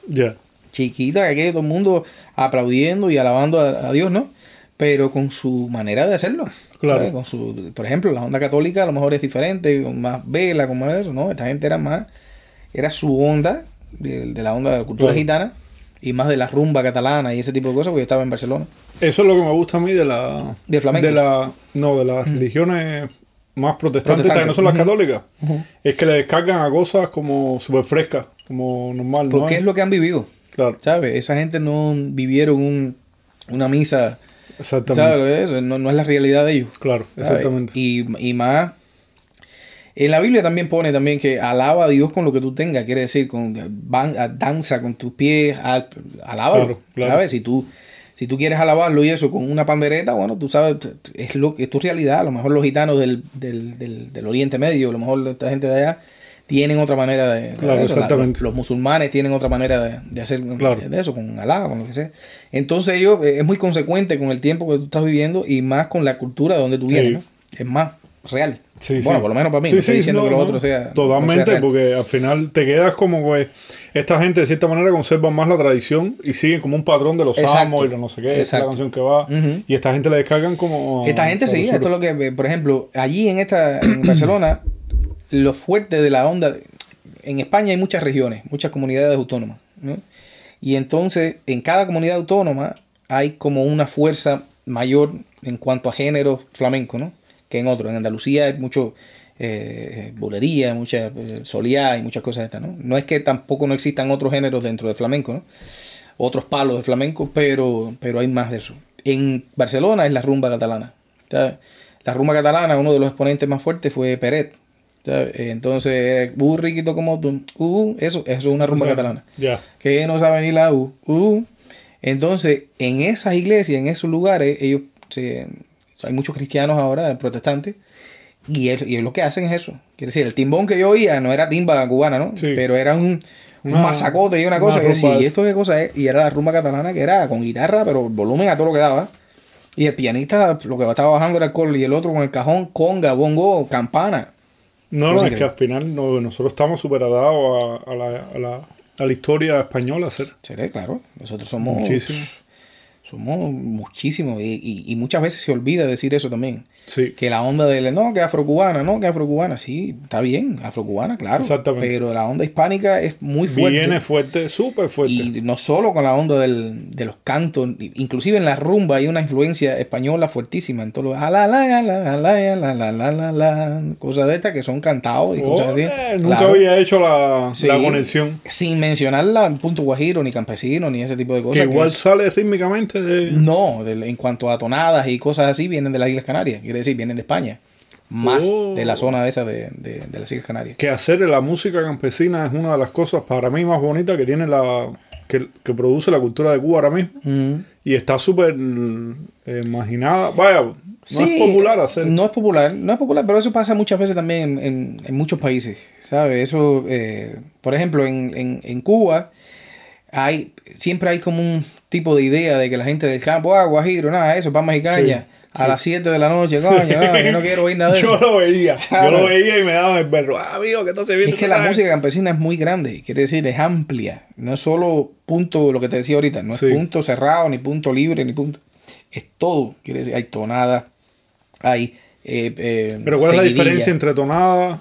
Ya. chiquita, que todo el mundo aplaudiendo y alabando a, a Dios, ¿no? Pero con su manera de hacerlo. Claro. Con su, por ejemplo, la onda católica a lo mejor es diferente, con más vela, con más de eso, ¿no? Esta gente era más, era su onda, de, de la onda de la cultura Claro. gitana, y más de la rumba catalana y ese tipo de cosas, porque yo estaba en Barcelona. Eso es lo que me gusta a mí de la. ¿Del flamenco? De la, no, de las religiones más protestantes, Protestantes. que no son las católicas. Es que le descargan a cosas como súper frescas, como normal. ¿no? Porque es lo que han vivido, Claro, ¿sabes? Esa gente no vivieron un- una misa, exactamente. No, no es la realidad de ellos. Claro, ¿sabes? exactamente. Y, y más. En la Biblia también pone también que alaba a Dios con lo que tú tengas, quiere decir, con van- danza con tus pies, al, alábalo, Claro, claro. ¿sabes? Si tú, si tú quieres alabarlo y eso con una pandereta, bueno, tú sabes, es lo que es tu realidad. A lo mejor los gitanos del, del, del, del Oriente Medio, a lo mejor esta gente de allá, tienen otra manera de, Claro. La- exactamente. los, los musulmanes tienen otra manera de, de hacer Claro. de eso, con Alá, con lo que sea. Entonces ellos eh, es muy consecuente con el tiempo que tú estás viviendo y más con la cultura de donde tú vienes, Sí. ¿no? Es más real. Sí, bueno, sí. por lo menos para mí. Sí, no estoy sí, diciendo no, que lo no. otro sea. no sea Totalmente, porque al final te quedas como que esta gente de cierta manera conserva más la tradición y siguen como un patrón de los Exacto. salmos y lo no sé qué, esta es la canción que va. Y esta gente le descargan como. Esta gente sí, esto es lo que, eh, por ejemplo, allí en esta, en [clears throat] Barcelona, lo fuerte de la onda, en España hay muchas regiones, muchas comunidades autónomas, ¿no? Y entonces, en cada comunidad autónoma hay como una fuerza mayor en cuanto a género flamenco, ¿no? Que en otros. En Andalucía hay mucho eh, bolería, mucha eh, y muchas cosas de estas, ¿no? No es que tampoco no existan otros géneros dentro del flamenco, ¿no? Otros palos de flamenco, pero, pero hay más de eso. En Barcelona es la rumba catalana. La rumba catalana, uno de los exponentes más fuertes fue Peret. Entonces, uh, riquito como tú, uh, eso, eso es una rumba catalana. Ya. Que no sabe ni la U, uh. Entonces, en esas iglesias, en esos lugares, ellos se, hay muchos cristianos ahora, protestantes, y, es- y lo que hacen es eso. Quiere decir, el timbón que yo oía no era timba cubana, ¿no? Sí. Pero era un, un masacote y una una cosa. que ¿y esto qué cosa es? Y era la rumba catalana que era con guitarra, pero volumen a todo lo que daba. Y el pianista lo que estaba bajando era el coro y el otro con el cajón, conga, bongo, campana. No, no, es que- que al final no- nosotros estamos súper atados a, a la, a, la, a la historia española. Ser. Seré, claro. Nosotros somos Muchísimo. Somos muchísimos y, muchas veces se olvida decir eso también. Que la onda de, no, que afrocubana, no, que afrocubana, sí, está bien, afrocubana, claro. Exactamente. Pero la onda hispánica es muy fuerte. Viene fuerte, súper fuerte. Y no solo con la onda del, de los cantos, inclusive en la rumba hay una influencia española fuertísima en todos los cosas de estas que son cantados y cosas nunca había hecho la, la, conexión. Sin mencionar la punto guajiro, ni campesino, ni ese tipo de cosas. Que igual sale rítmicamente de. [laughs] no, en cuanto a tonadas y cosas así, vienen de las Islas Canarias, quiere decir, vienen de España. Más Oh. de la zona de esa de, de- de las Islas Canarias. Que hacer la música campesina es una de las cosas para mí más bonitas que tiene la. que, que produce la cultura de Cuba ahora mismo. Mm. Y está súper eh, imaginada. Vaya, no Sí, es popular hacer. No es popular, no es popular, pero eso pasa muchas veces también en, en- en muchos países, ¿sabes? Eso, eh, por ejemplo, en, en- en Cuba hay siempre hay como un tipo de idea de que la gente del campo, ah, guajiro, nada, eso, pan mexicaña, Sí, a sí. las 7 de la noche, coño, no, yo no [laughs] quiero oír nada de Yo eso. lo veía, [laughs] yo lo veía y me daban el berro. Ah, amigo, ¿qué estás viendo? Es que la música campesina es muy grande, quiere decir, es amplia. No es solo punto, lo que te decía ahorita, no Sí. es punto cerrado, ni punto libre, ni punto. Es todo. Quiere decir, hay tonadas, hay. eh, eh, Pero ¿cuál es la diferencia entre tonada?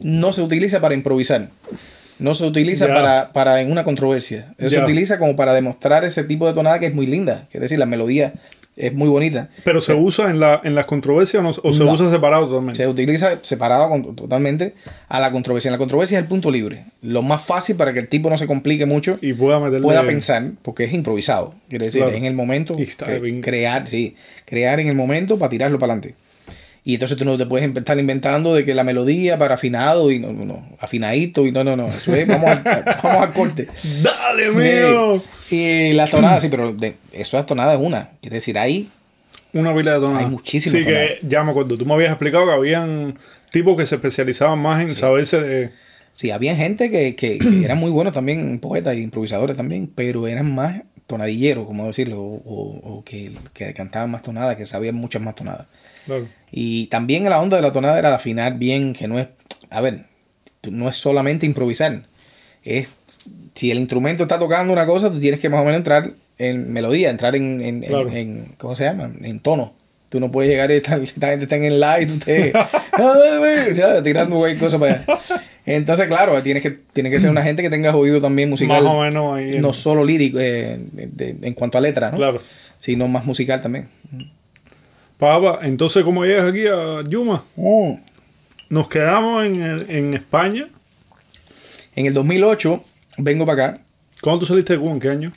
no se utiliza para improvisar. No se utiliza para, para en una controversia. Se utiliza como para demostrar ese tipo de tonada que es muy linda. Quiere decir, la melodía es muy bonita. Pero se usa en, la, en las controversias o, no- o se No. usa separado totalmente. Se utiliza separado con- totalmente a la controversia. En la controversia es el punto libre. Lo más fácil para que el tipo no se complique mucho Y pueda meterle. pueda pensar, porque es improvisado. Quiere decir, Claro. es en el momento crear, sí, crear en el momento para tirarlo para adelante. Y entonces tú no te puedes estar inventando de que la melodía para afinado y no, no, no, afinadito y no, no, no. Eso es, vamos al, [laughs] vamos al corte. ¡Dale, mío! Y la tonada, sí, pero de, eso es tonada es una. Quiere decir, ahí Una pila de tonadas. Hay muchísimas Sí, que ya me acuerdo. Tú me habías explicado que habían tipos que se especializaban más en saberse de. Sí, había gente que, que, que [clears throat] eran muy buenos también, poetas e improvisadores también, pero eran más tonadilleros, como decirlo, o, o- o que, que cantaban más tonadas, que sabían muchas más tonadas. Claro. Y también la onda de la tonada era afinar bien, que no es, a ver, no es solamente improvisar, es, si el instrumento está tocando una cosa, tú tienes que más o menos entrar en melodía, entrar en, en, en- Claro. en- ¿cómo se llama? En tono. Tú no puedes llegar y [laughs] esta gente está en el live y tú te, [laughs] ya, tirando güey, cosas para allá. Entonces, claro, tienes que, tiene que ser una gente que tenga oído también musical. Más o menos ahí. No solo lírico eh, de- de- en cuanto a letra, ¿no? Claro. Sino más musical también. Papá, entonces, ¿cómo llegas aquí a Yuma? Nos quedamos en, el- en España. En el 2008 vengo para acá. ¿Cuándo tú saliste de Cuba? ¿En qué año?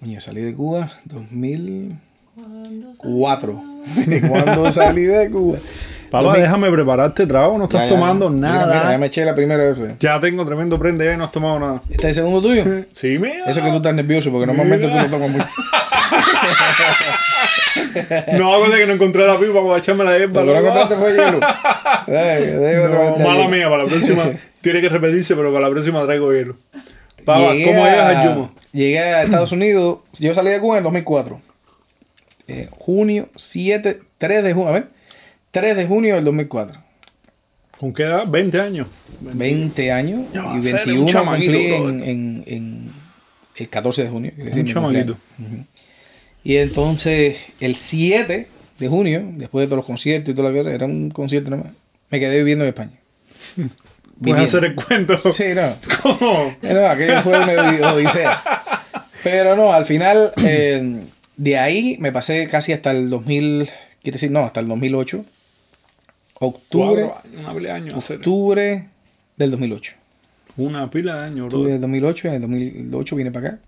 Coño, salí de Cuba 2004. ¿Cuándo [laughs] salí de Cuba? Papá, 2000. déjame prepararte trago. No estás Ya, ya. tomando nada. Mira, ya me eché la primera vez. Ya tengo tremendo prende y no has tomado nada. ¿Este es el segundo tuyo? [laughs] Sí, mira. Eso que tú estás nervioso, porque normalmente tú no tomas mucho. [laughs] No [laughs] hago de que no encontré la pipa para echarme la hierba. Lo que no encontraste fue hielo. [laughs] Otra No, mala mía, para la próxima [laughs] tiene que repetirse, pero para la próxima traigo hielo. Papá, Llegué ¿cómo llegas a Yuma? Llegué a Estados Unidos. Yo salí de Cuba en el 2004. Eh, junio 7, 3 de junio. A ver, 3 de junio del 2004. ¿Con qué edad? 20 años. 20 años Ya, y ser un 21 chamaquito, cumplí en, en- en el 14 de junio. Un decir, chamaquito. cumpleaños. Ujú. Y entonces, el 7 de junio, después de todos los conciertos y toda la cosa, era un concierto nada más. Me quedé viviendo en España. [laughs] Puedes Viviendo. hacer el cuento. Sí, no. [laughs] ¿Cómo? No, aquello fue una odi- [laughs] odisea. Pero no, al final, eh, de ahí me pasé casi hasta el 2000, quiere decir, no, hasta el 2008. Octubre, Cuatro años, octubre del 2008. Una pila de años, bro. Octubre del 2008, en el 2008 vine para acá.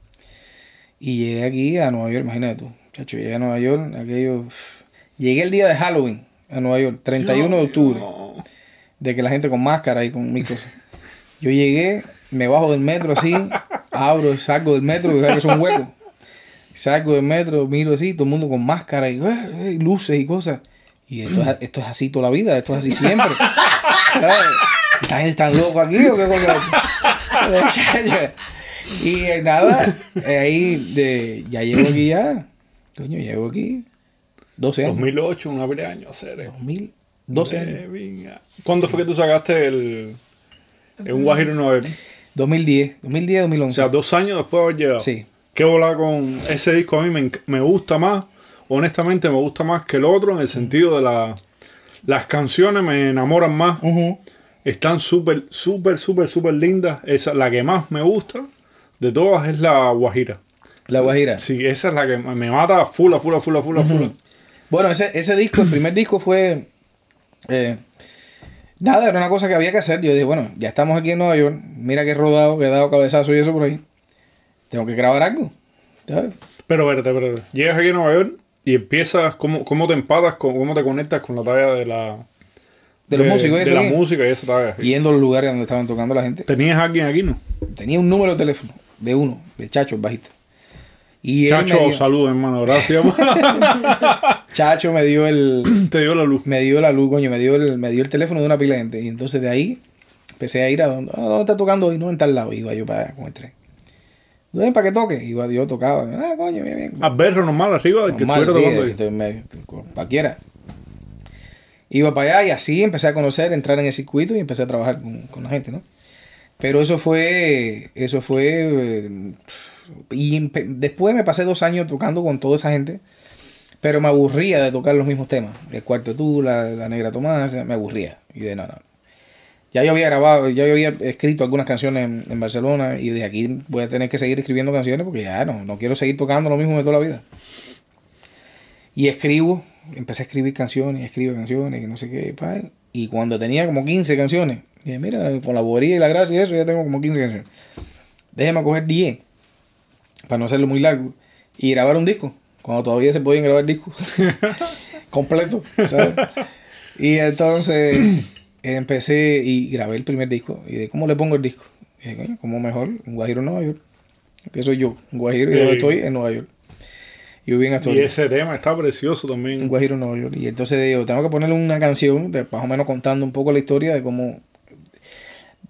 Y llegué aquí a Nueva York, imagínate tú. Chacho, llegué a Nueva York, aquello... Llegué el día de Halloween a Nueva York, 31 de octubre. No. de que la gente con máscara y con mil cosas. Yo llegué, me bajo del metro así, abro, salgo del metro, que es un hueco. Salgo del metro, miro así, todo el mundo con máscara y, eh, eh, luces y cosas. Y esto es, esto es así toda la vida, esto es así siempre. [laughs] ¿Sabes? ¿Esta gente está loco aquí o qué cosa? [laughs] y eh, nada, eh, ahí de, ya llevo aquí ya. Coño, llevo aquí 12 años. 2008, una pila de años. Hacer. 2012 años. Eh. ¿Cuándo fue que tú sacaste el. En un Guajiro Nueva York? 2010, 2010, O 2011. sea, dos años después de haber llegado. Sí. ¿Qué volar con ese disco? A mí me, me gusta más. Honestamente, me gusta más que el otro en el sentido de la. Las canciones me enamoran más. Están súper, súper, súper, súper lindas. Esa, la que más me gusta de todas es la Guajira. La Guajira. Sí, esa es la que me mata full, full, full, full, full. Bueno, ese, ese disco, el primer disco fue. eh, nada, era una cosa que había que hacer. Yo dije, bueno, ya estamos aquí en Nueva York. Mira que he rodado, que he dado cabezazo y eso por ahí. Tengo que grabar algo. ¿sabes? Pero espérate, espérate. Llegas aquí a Nueva York y empiezas, ¿cómo, cómo te empatas, con, cómo te conectas con la talla de la, de los músicos. De la música y eso estaba así. Yendo a los lugares donde estaban tocando la gente. ¿Tenías alguien aquí, no? Tenía un número de teléfono de uno, de Chacho, el bajista. Y Chacho, dio, salud, hermano. Gracias. [laughs] Chacho me dio el, [clears throat] Te dio la luz. me dio la luz, coño, me dio el, me dio el teléfono de una pila de gente. Y entonces de ahí empecé a ir a donde, ah, ¿dónde está tocando hoy? No, en tal lado. Iba yo para allá con el tren. Ven para que toque. Iba yo tocaba. Ah, coño, bien, bien. A berro normal arriba del que estuviera sí, tocando ahí. me- cualquiera. Iba para allá y así empecé a conocer, entrar en el circuito y empecé a trabajar con, con la gente, ¿no? Pero eso fue, eso fue, y después me pasé dos años tocando con toda esa gente, pero me aburría de tocar los mismos temas. El cuarto tú, la, la negra Tomás, me aburría. Y de no, no. Ya yo había grabado, ya yo había escrito algunas canciones en, Barcelona y de aquí voy a tener que seguir escribiendo canciones porque ya no, no quiero seguir tocando lo mismo de toda la vida. Y escribo, empecé a escribir canciones, escribo canciones, y no sé qué, pa, y cuando tenía como 15 canciones, dije, mira, con la bobería y la gracia y eso, ya tengo como 15 canciones. Déjame coger 10, para no hacerlo muy largo, y grabar un disco, cuando todavía se podían grabar discos [laughs] completo, ¿sabes? Y entonces [clears throat] empecé y grabé el primer disco, y de cómo le pongo el disco. Y dije, coño, como mejor, un guajiro en Nueva York, soy yo, un guajiro, y yo estoy en Nueva York. Yo Y ese tema está precioso Un también. Guajiro en Nueva York. Y entonces digo, tengo que ponerle una canción, de, más o menos contando un poco la historia de cómo.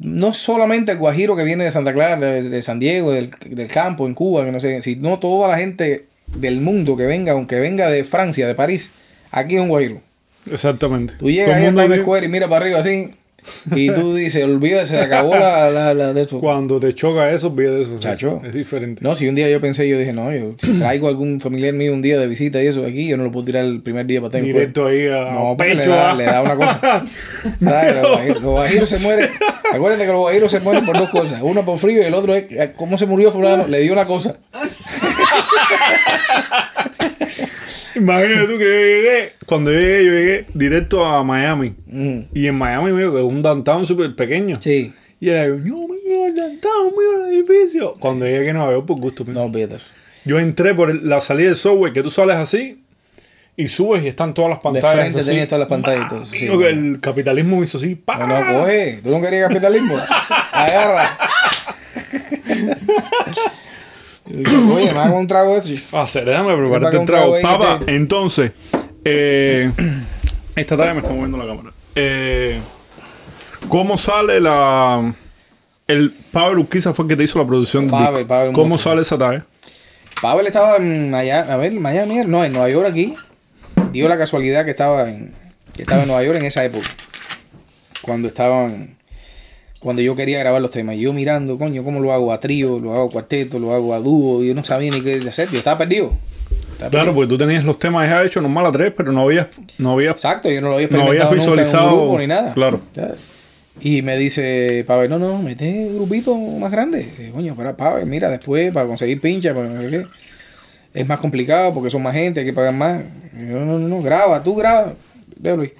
No solamente el Guajiro que viene de Santa Clara, de, de San Diego, del, del campo, en Cuba, que no sé, sino toda la gente del mundo que venga, aunque venga de Francia, de París, aquí es un Guajiro. Exactamente. Tú llegas ahí a Times Square y mira para arriba así, y tú dices, olvídate, se acabó la, la, la de esto. Cuando te choca eso, olvídate eso. Chacho. Es diferente. No, si un día yo pensé, yo dije, no, yo si traigo algún familiar mío un día de visita y eso aquí, yo no lo puedo tirar el primer día para Square. Directo ahí a No, le pecho. da, ah. le da una cosa. [laughs] ¿Sabes? Los guajiros se mueren. Acuérdate que los guajiros se mueren por dos cosas. Uno por frío y el otro es cómo se murió fulano. Le dio una cosa. [laughs] Imagínate tú que yo llegué, cuando yo llegué, yo llegué directo a Miami. Mm, Y en Miami, mío, que es un downtown súper pequeño. Sí. Y era yo, no, mío, el downtown, mío, el edificio. Cuando llegué a Nueva York, por gusto. mío. No, olvídate. Yo entré por el- la salida del subway, que tú sales así y subes y están todas las De pantallas. frente así. tenías todas las pantallas. Ah, Sí, el capitalismo me hizo así. No, no, coge. ¿Tú no querías capitalismo? [laughs] Agarra. [laughs] Oye, me hago un trago de esto. [laughs] Ah, se, déjame prepararte un trago. trago Papá, te- entonces, eh, [clears throat] esta tarde me está moviendo la cámara. Eh, ¿Cómo sale la... El Pavel Urquiza fue el que te hizo la producción del Pavel. Pavel, ¿Cómo sale esa tarde? Pavel estaba en Miami, a ver, Miami, no, en Nueva York aquí. Dio la casualidad que estaba en, que estaba en Nueva York en esa época. Cuando estaban, cuando yo quería grabar los temas. Y yo mirando, coño, ¿cómo lo hago a trío? Lo hago a cuarteto, lo hago a dúo. Yo no sabía ni qué hacer. Yo estaba perdido. Estaba Claro, perdido. porque tú tenías los temas ya hechos normal a tres, pero no habías... No habías Exacto, yo no lo había No habías experimentado nunca en visualizado, un grupo ni nada. claro. ¿sabes? Y me dice, Pavel, no, no, mete grupito más grande. Y, coño, pero Pavel, mira, después para conseguir pincha, para qué, es más complicado porque son más gente, hay que pagar más. Yo, no, no, no, graba, tú graba, Luis,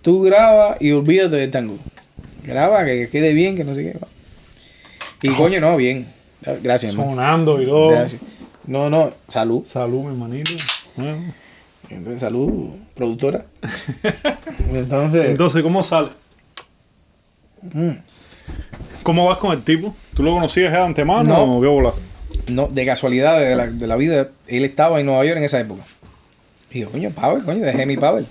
tú graba y olvídate del tango. Graba, que quede bien, que no sé qué. Y coño, no, bien. Gracias, hermano. sonando y todo. Gracias. No, no, salud. Salud, mi hermanito. Bueno. Entonces, salud, productora. [laughs] Entonces, Entonces, ¿cómo sale? mm. ¿Cómo vas con el tipo? ¿Tú lo conocías de antemano No. o qué bola? no, de casualidad de la, de la vida, él estaba en Nueva York en esa época. Y yo, coño, Pavel, coño, dejé mi Pavel.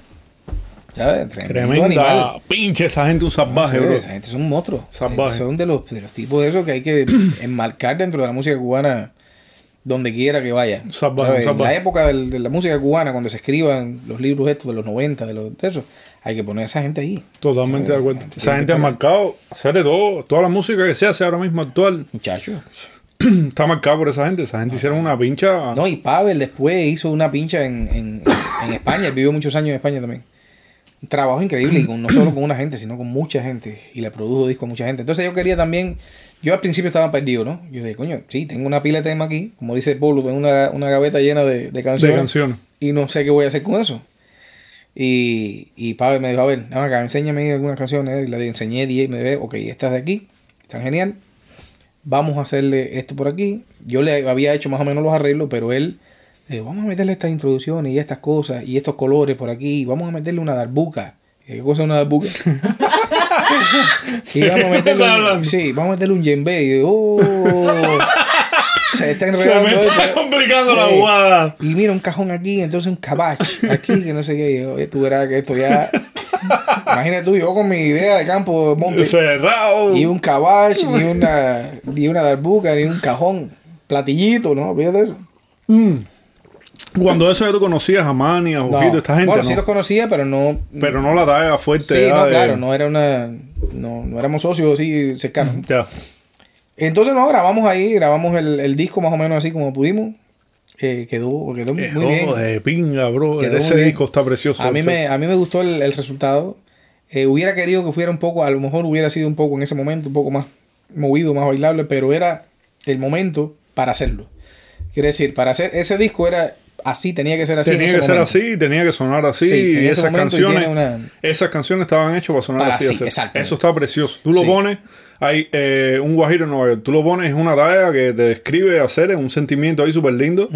¿Sabes? Tremendo Tremenda pinche esa gente un salvaje, Sí, bro. esa gente son monstruos. Salvaje. Son de los, de los tipos de esos que hay que [clears throat] enmarcar dentro de la música cubana donde quiera que vaya. Salvaje, la época del- de la música cubana, cuando se escriban los libros estos de los 90, de, los, de eso, hay que poner a esa gente ahí. Totalmente de acuerdo. Esa gente ha marcado, hacer de todo, toda la música que se hace ahora mismo actual, Muchachos. [clears throat] está marcada por esa gente. Esa gente hicieron una pincha. No, y Pavel después hizo una pincha en, en, en España. Vivió muchos años en España también. Un trabajo increíble, y con- no solo con una gente, sino con mucha gente. Y le produjo disco a mucha gente. Entonces yo quería también. Yo al principio estaba perdido, ¿no? Yo dije, coño, sí, tengo una pila de temas aquí. Como dice Polo, tengo una, una gaveta llena de, de de canciones. canciones. Y no sé qué voy a hacer con eso. Y, y Pavel me dijo, a ver, acá, enséñame algunas canciones. Y le enseñé 10 y me dijo, ok, estas de aquí, están genial. Vamos a hacerle esto por aquí. Yo le había hecho más o menos los arreglos, pero él, vamos a meterle estas introducciones y estas cosas y estos colores por aquí. Vamos a meterle una darbuca ¿Qué cosa es una darbuca? [laughs] y vamos a meterle estás un, hablando? sí, vamos a meterle un djembe. Y oh, se está Se enredando. me está esto. complicando la Sí. jugada. Y mira un cajón aquí, entonces un cabach aquí, que no sé qué. Y yo, oye, tú verás que esto ya. Imagínate tú, yo con mi idea de campo de monte. Cerrado. Ni un cabach, ni una, ni una darbuca, ni un cajón. Platillito, ¿no? Olvídate eso. Cuando eso ya tú conocías a Manny, a No. Esta gente, bueno, ¿no? sí los conocía, pero no. Pero no la da fuerte. Sí, no, de- claro, no era una. No, no éramos socios así cercanos. Ya. Entonces, no, grabamos ahí, grabamos el, el disco más o menos así como pudimos. Eh, quedó quedó muy bien. de pinga, bro. Quedó Ese disco está precioso. A mí, ese. me, a mí me gustó el, el resultado. Eh, hubiera querido que fuera un poco, a lo mejor hubiera sido un poco en ese momento, un poco más movido, más bailable, pero era el momento para hacerlo. Quiere decir, para hacer ese disco era así, tenía que ser así. en Tenía que ser así, tenía que sonar así. Sí, y esas canciones, una- esas canciones estaban hechas para sonar Para así. así. Eso está precioso. Tú lo Sí. pones, hay eh, un guajiro en Nueva York. Tú lo pones, es una tarea que te describe hacer, es un sentimiento ahí súper lindo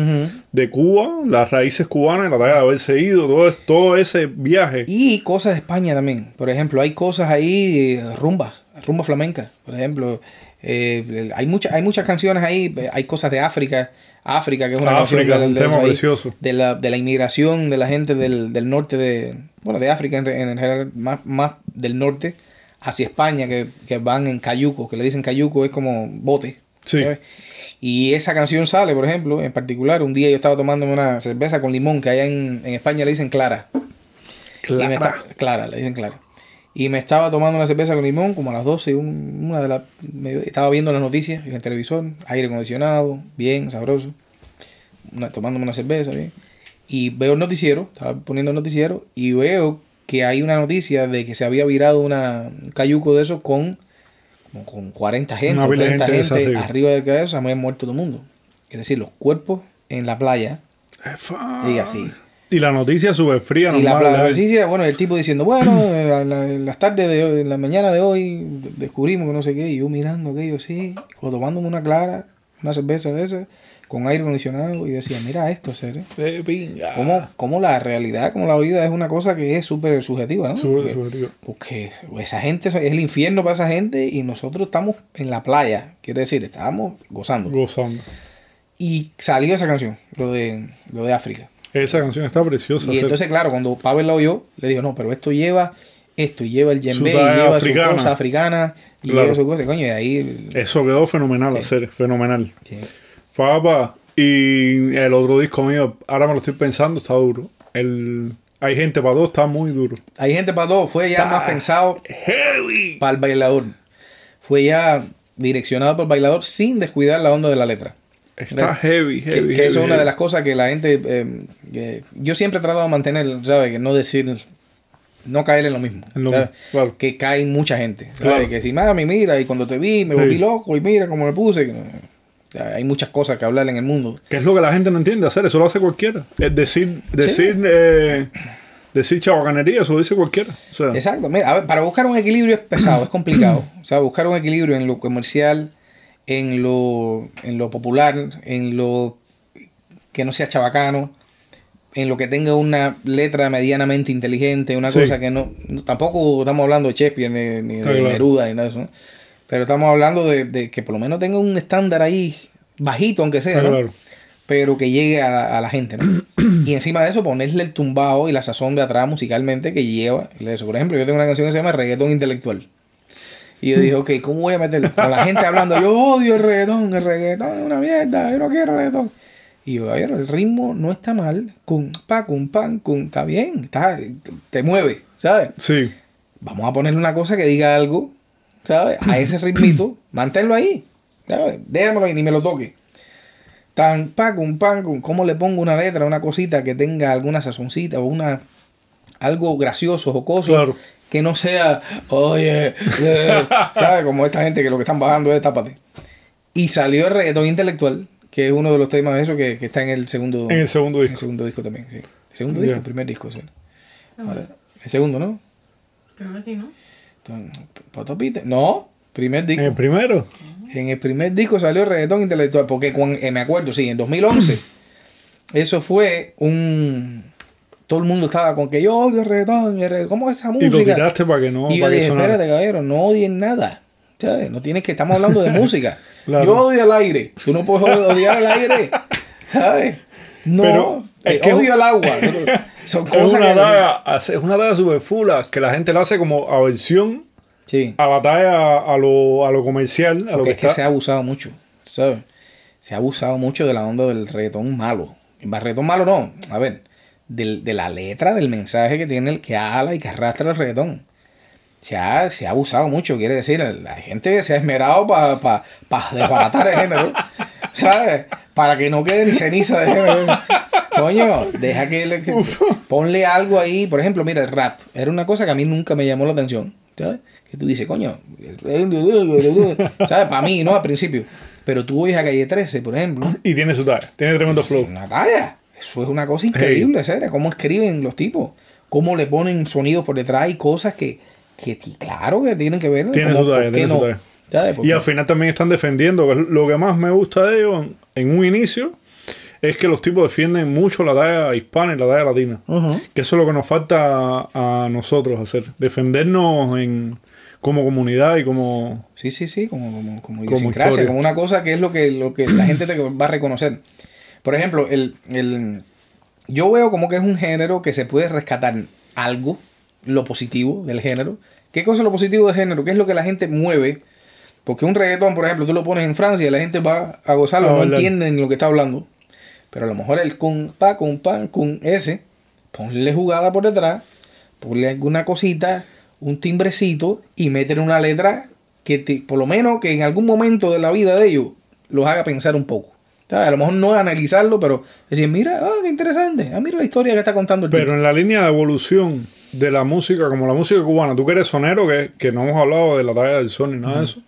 de Cuba, las raíces cubanas, la tarea de haberse ido, todo, es- todo ese viaje. Y cosas de España también. Por ejemplo, hay cosas ahí, eh, rumba, rumba flamenca. Por ejemplo, eh, hay, muchas hay muchas canciones ahí, hay cosas de África. África, que es una África, canción un tema país, precioso. De la, de la inmigración de la gente del, del norte de, bueno, de África en, general, más, más del norte hacia España, que, que van en cayuco, que le dicen cayuco, es como bote. Sí. ¿sabes? Y esa canción sale, por ejemplo, en particular, un día yo estaba tomándome una cerveza con limón, que allá en, en España le dicen clara. Y me Clara. clara, le dicen clara. Y me estaba tomando una cerveza con limón como a las 12, un- una de me- estaba viendo las noticias en el televisor, aire acondicionado, bien, sabroso. Una- tomándome una cerveza, bien. Y veo el noticiero, estaba poniendo el noticiero, y veo que hay una noticia de que se había virado una, un cayuco de eso con, con 40 gente, Una o pila de 30 gente arriba. del cabeza, se habían muerto todo el mundo. Es decir, los cuerpos en la playa, Efa. sí, así. Y la noticia súper fría, Y la normal, ¿eh? noticia, bueno, el tipo diciendo, bueno, eh, la- en las tardes de hoy, en la mañana de hoy, descubrimos que no sé qué, y yo mirando aquello así, tomándome una clara, una cerveza de esa, con aire acondicionado, y decía, mira esto, ser. ¿Cómo, cómo la realidad, como la vida es una cosa que es súper subjetiva, ¿no? Súper subjetivo. Porque esa gente, es el infierno para esa gente, y nosotros estamos en la playa, quiere decir, estábamos gozando. Gozando. Y salió esa canción, lo de, lo de África. Esa canción está preciosa. Y entonces, claro, cuando Pavel la oyó, le dijo, no, pero esto lleva esto, y lleva el djembe, y lleva africana. su cosa africana, y Claro. lleva su cosa, coño, y ahí... el- Eso quedó fenomenal Sí. hacer, fenomenal. sí. Y el otro disco mío, ahora me lo estoy pensando, está duro. El Hay gente para dos, está muy duro. Hay gente para todo, fue ya más pensado Heavy. para el bailador. Fue ya direccionado para el bailador sin descuidar la onda de la letra. Está heavy, Que, heavy. que eso es una de las cosas que la gente... eh, que yo siempre he tratado de mantener, ¿sabes? Que no decir... No caer en lo mismo. En lo mismo, claro. Que cae mucha gente. ¿sabes? Claro. Que si, mami, mira, y cuando te vi me Sí. volví loco y mira cómo me puse. hay muchas cosas que hablar en el mundo. Que es lo que la gente no entiende hacer, eso lo hace cualquiera. Es decir, decir, eh, decir chabacanería, eso lo dice cualquiera. O sea, Exacto. Mira, a ver, para buscar un equilibrio es pesado, es complicado. [clears throat] O sea, buscar un equilibrio en lo comercial, en lo, en lo popular, en lo que no sea chabacano, en lo que tenga una letra medianamente inteligente, una Sí. cosa que no, no- Tampoco estamos hablando de Shakespeare ni, ni de claro. Neruda ni nada de eso, ¿no? Pero estamos hablando de, de que por lo menos tenga un estándar ahí bajito, aunque sea, ¿no? pero que llegue a la, a la gente, ¿no? [clears throat] y encima de eso ponerle el tumbado y la sazón de atrás musicalmente que lleva eso. Por ejemplo, yo tengo una canción que se llama Reggaetón Intelectual. Y yo dije, ok, ¿cómo voy a meterlo? Con la gente hablando, yo odio el reggaetón, el reggaetón es una mierda, yo no quiero reggaetón. Y yo, a ver, el ritmo no está mal, cum, pa, cum, pan, cum, está bien, está, te mueve, ¿sabes? Sí, Vamos a ponerle una cosa que diga algo, ¿sabes? A ese ritmito, [clears throat] manténlo ahí, ¿sabes? Déjamelo ahí, ni me lo toque. Tan, pacum, pacum, ¿cómo le pongo una letra, una cosita que tenga alguna sazoncita o una algo gracioso, jocoso? Claro. Que no sea, oye, eh", [laughs] ¿sabes? Como esta gente que lo que están bajando es tápate. Y salió el reggaetón intelectual, que es uno de los temas de eso que, que está en el segundo, en el segundo en el disco. segundo disco también. Sí. El segundo disco, el primer disco, sí. Ahora, el segundo, ¿no? Creo que sí, ¿no? Entonces, ¿Poto Peter? No, primer disco. En el primero. En el primer disco salió reggaetón intelectual, porque eh, me acuerdo, sí, en 2011. eso fue un... todo el mundo estaba con que yo odio el reggaetón, y el reggaetón, ¿cómo es esa Y música? lo tiraste para que no. Y yo dije, espérate, caballero, no odien nada. ¿Sabes? No tienes que, estamos hablando de [laughs] música. Claro. Yo odio el aire. Tú no puedes odiar el aire. ¿Sabes? No, Pero es eh, que- odio el agua. [laughs] Son Es cosas una que... talla, es una talla superfula que la gente la hace como aversión Sí. a la talla a lo, a lo comercial, a lo Porque que es que se ha abusado mucho, ¿sabes? Se ha abusado mucho de la onda del reggaetón malo. El reggaetón malo no, a ver, del- de la letra, del mensaje que tiene el que ala y que arrastra el reggaetón. Se ha, se ha abusado mucho, quiere decir, la gente se ha esmerado para pa, pa desbaratar el género, [laughs] ¿sabes? Para que no quede ni ceniza de género. Coño, deja que, le- que- ponle algo ahí. Por ejemplo, mira, el rap. Era una cosa que a mí nunca me llamó la atención. ¿Sabes? Que tú dices, coño, ¿sabes? Para mí, ¿no? Al principio. Pero tú oyes a Calle 13, por ejemplo. Y tiene su talla, tiene tremendo flow. Una talla. Eso es una cosa increíble, ¿sabes? Cómo escriben los tipos. Cómo le ponen sonidos por detrás y cosas que, que sí, claro que tienen que ver. Tiene su talla, ¿por qué tiene Y al final también están defendiendo, lo que más me gusta de ellos en, un inicio, es que los tipos defienden mucho la talla hispana y la talla latina. Que eso es lo que nos falta a, a nosotros hacer. Defendernos en, como comunidad y como... Sí, sí, sí, como, como, como Como como una cosa que es lo que, lo que la gente te va a reconocer. Por ejemplo, el, el, yo veo como que es un género que se puede rescatar algo, lo positivo del género. ¿Qué cosa es lo positivo del género? ¿Qué es lo que la gente mueve? Porque un reggaetón, por ejemplo, tú lo pones en Francia y la gente va a gozarlo, no entienden lo que está hablando. Pero a lo mejor el con pa, con pan, con ese, ponle jugada por detrás, ponle alguna cosita, un timbrecito y métele una letra que te- por lo menos que en algún momento de la vida de ellos los haga pensar un poco. A lo mejor no analizarlo, pero decir, mira, ah, qué interesante. Ah, mira la historia que está contando el Pero tipo. en la línea de evolución de la música, como la música cubana, tú que eres sonero, que, que no hemos hablado de la talla del son ni nada de eso,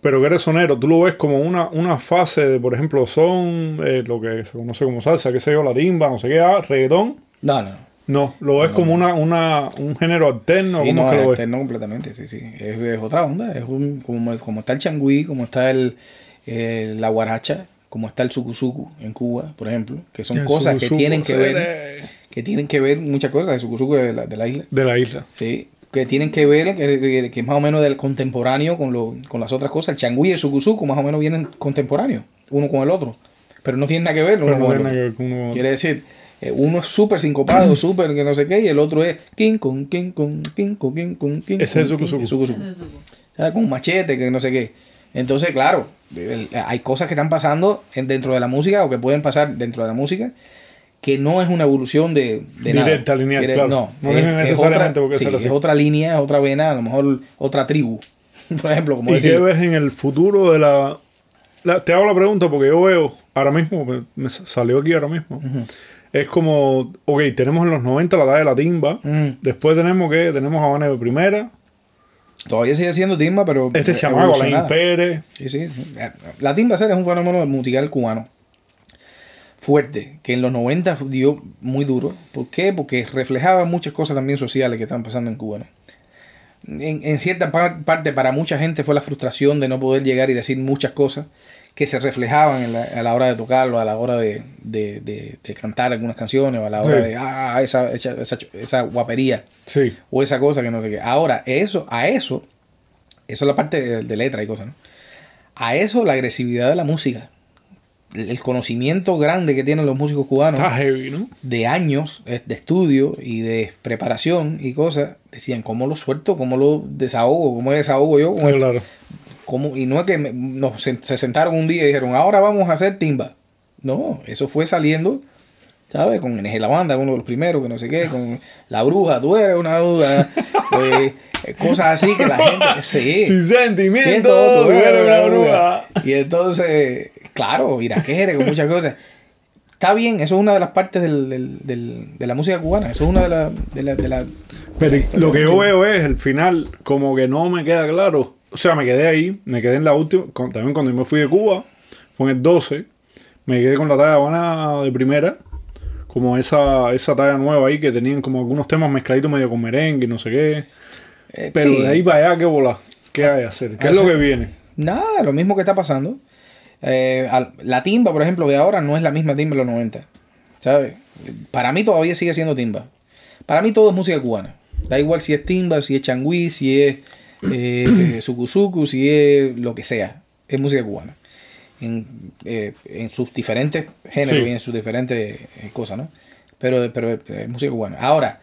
pero que eres sonero, tú lo ves como una, una fase de, por ejemplo, son, eh, lo que se conoce como salsa, qué sé yo, la timba, no sé qué, ah, reggaetón. No, no. No, lo ves como una, una, un género alterno, Sí, ¿cómo no, es que es lo ves? externo completamente, sí, sí. Es, es otra onda. Es un, como, como está el changüí, como está el, el- la guaracha, como está el sucusucu en Cuba, por ejemplo, que son El cosas que tienen que ver, que tienen que ver muchas cosas, el de la, de la isla. De la isla. Sí, que tienen que ver, que, es más o menos del contemporáneo con, lo, con las otras cosas. El changüí y el sucusucu más o menos vienen contemporáneos, uno con el otro. Pero no tienen nada que ver uno Pero no con el tiene otro. nada que ver con uno- Quiere decir, eh, uno es súper sincopado, [clears throat] súper que no sé qué, y el otro es king con king con king con king con king. Ese es el sucusucu. el sucusucu. ¿Sabes? Con un machete, que no sé qué. Entonces, claro, hay cosas que están pasando en- dentro de la música o que pueden pasar dentro de la música que no es una evolución de, de nada. Directa, lineal, Quiere- claro. No, No es, tiene es necesariamente otra, sí, así. es otra línea, es otra vena, a lo mejor otra tribu. [laughs] Por ejemplo, como ¿Y decir, qué ves en el futuro de la, la- Te hago la pregunta porque yo veo ahora mismo, me, me salió aquí ahora mismo. Es como, ok, tenemos en los 90 la talla de la timba. Ujú. Después tenemos que, tenemos Habana de primera. Todavía sigue siendo timba, pero Este chamaco, Alain evolucionada. Pérez. Sí, sí. La timba ser es un fenómeno musical cubano fuerte, que en los 90 dio muy duro. ¿Por qué? Porque reflejaba muchas cosas también sociales que estaban pasando en Cuba. ¿no? En, en cierta par- parte, para mucha gente fue la frustración de no poder llegar y decir muchas cosas que se reflejaban en la- a la hora de tocarlo, a la hora de, de- de- de cantar algunas canciones, o a la hora Sí. de, ah, esa, esa, esa, esa guapería Sí. o esa cosa que no sé qué. Ahora, eso, a eso, eso es la parte de, letra y cosas, ¿no? A eso la agresividad de la música, el el conocimiento grande que tienen los músicos cubanos Está heavy, ¿no? de años eh, de estudio y de preparación y cosas, decían, ¿cómo lo suelto? ¿Cómo lo desahogo? ¿Cómo desahogo yo? con esto? ¿Cómo? Y no es que me- nos se, se sentaron un día y dijeron, ahora vamos a hacer timba. No, eso fue saliendo, ¿sabes? Con NG La Banda, uno de los primeros, que no sé qué, con La Bruja, tú eres una bruja, eh, [laughs] eh, cosas así que la gente, sí. Sin sentimiento, tú eres una bruja. Y entonces, claro, iraquere, con muchas cosas. Está bien, eso es una de las partes del, del- del- de la música cubana, eso es una de las... De la, de la- Pero lo que yo veo es el final, como que no me queda claro. O sea, me quedé ahí, me quedé en la última. con- también cuando me fui de Cuba, fue en el 12, me quedé con la talla Habana de primera. Como esa, esa talla nueva ahí que tenían como algunos temas mezcladitos medio con merengue y no sé qué. eh, Pero sí. de ahí para allá, ¿qué bola? ¿Qué hay que hacer? ¿Qué es lo que viene? Nada, lo mismo que está pasando. Eh, la timba, por ejemplo, de ahora no es la misma timba de los 90. ¿sabes? Para mí todavía sigue siendo timba. Para mí todo es música cubana. Da igual si es timba, si es changüí, si es eh, sucusucu, si es lo que sea. Es música cubana. En, eh, en sus diferentes géneros Sí. y en sus diferentes eh, cosas, ¿no? Pero, pero es música cubana. Ahora,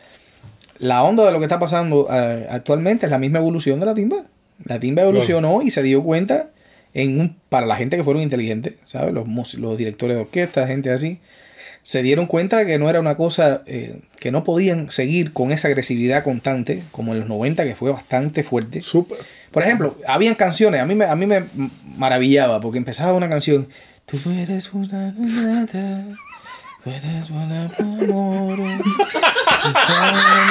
la onda de lo que está pasando eh, actualmente es la misma evolución de la timba. La timba evolucionó y se dio cuenta en un, para la gente que fueron inteligentes, ¿sabes? Los, los directores de orquesta, gente así, se dieron cuenta que no era una cosa eh, que no podían seguir con esa agresividad constante, como en los 90, que fue bastante fuerte. Súper. Por ejemplo, habían canciones, a mí me, a mí me maravillaba, porque empezaba una canción, tú eres una nada, tú eres una amor,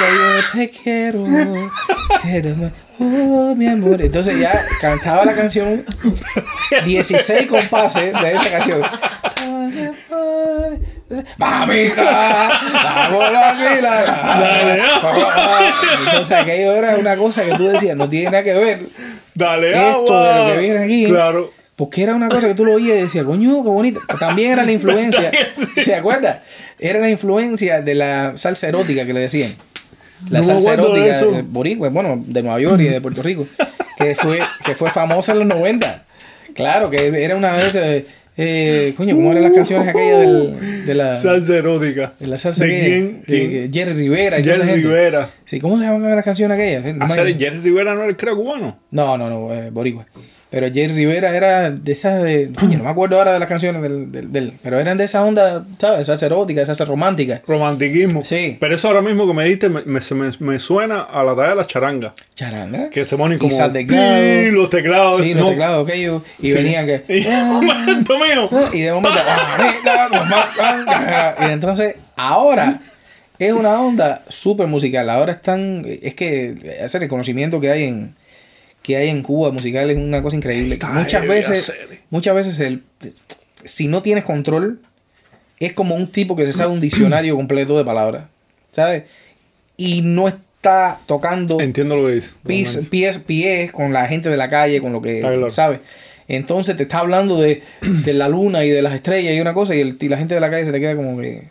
yo te quiero, quiero, oh mi amor. Entonces ya cantaba la canción, 16 compases de esa canción. Mamita, vamos la fila. Dale, Entonces aquello era una cosa que tú decías, no tiene nada que ver. Dale Esto agua. de lo que viene aquí. Claro. Porque era una cosa que tú lo oías y decías, coño, qué bonito. También era la influencia, [laughs] ¿se acuerda? Era la influencia de la salsa erótica que le decían. La No salsa erótica de boricua, bueno, de Nueva York y de Puerto Rico, que fue, que fue famosa en los 90. Claro, que era una vez, eh, coño, ¿cómo eran las canciones aquellas del- de la Salsa erótica. de la salsa ¿De aquella? quién? Eh, ¿Quién? Jerry Rivera y toda esa Jerry gente. Rivera. Sí, ¿cómo se llaman las canciones aquellas? No, me- Hacer Jerry Rivera no era el crack cubano. no, no, no, eh, boricua. Pero Jerry Rivera era de esas de... Coño, no me acuerdo ahora de las canciones del, del, del- Pero eran de esa onda, ¿sabes? Salsa erótica, salsa romántica. Romantiquismo. Sí. Pero eso ahora mismo que me diste me, me, me, me suena a la talla de la charanga. Charanga. Que se ponen Y como sal teclado. pi, los teclados. Sí, los no. teclados aquellos. Y Sí. venían que... [laughs] Y un momento mío. [laughs] Y de momento... y entonces, ahora es una onda súper musical. Ahora están... Es que ese reconocimiento que hay en que hay en Cuba musical es una cosa increíble. Está muchas veces, muchas veces el, si no tienes control, es como un tipo que se sabe un diccionario completo de palabras, ¿sabes? Y no está tocando Entiendo lo que dices. pies, pies, pies con la gente de la calle, con lo que claro. sabe. Entonces te está hablando de, de la luna y de las estrellas y una cosa, y, el- y la gente de la calle se te queda como que.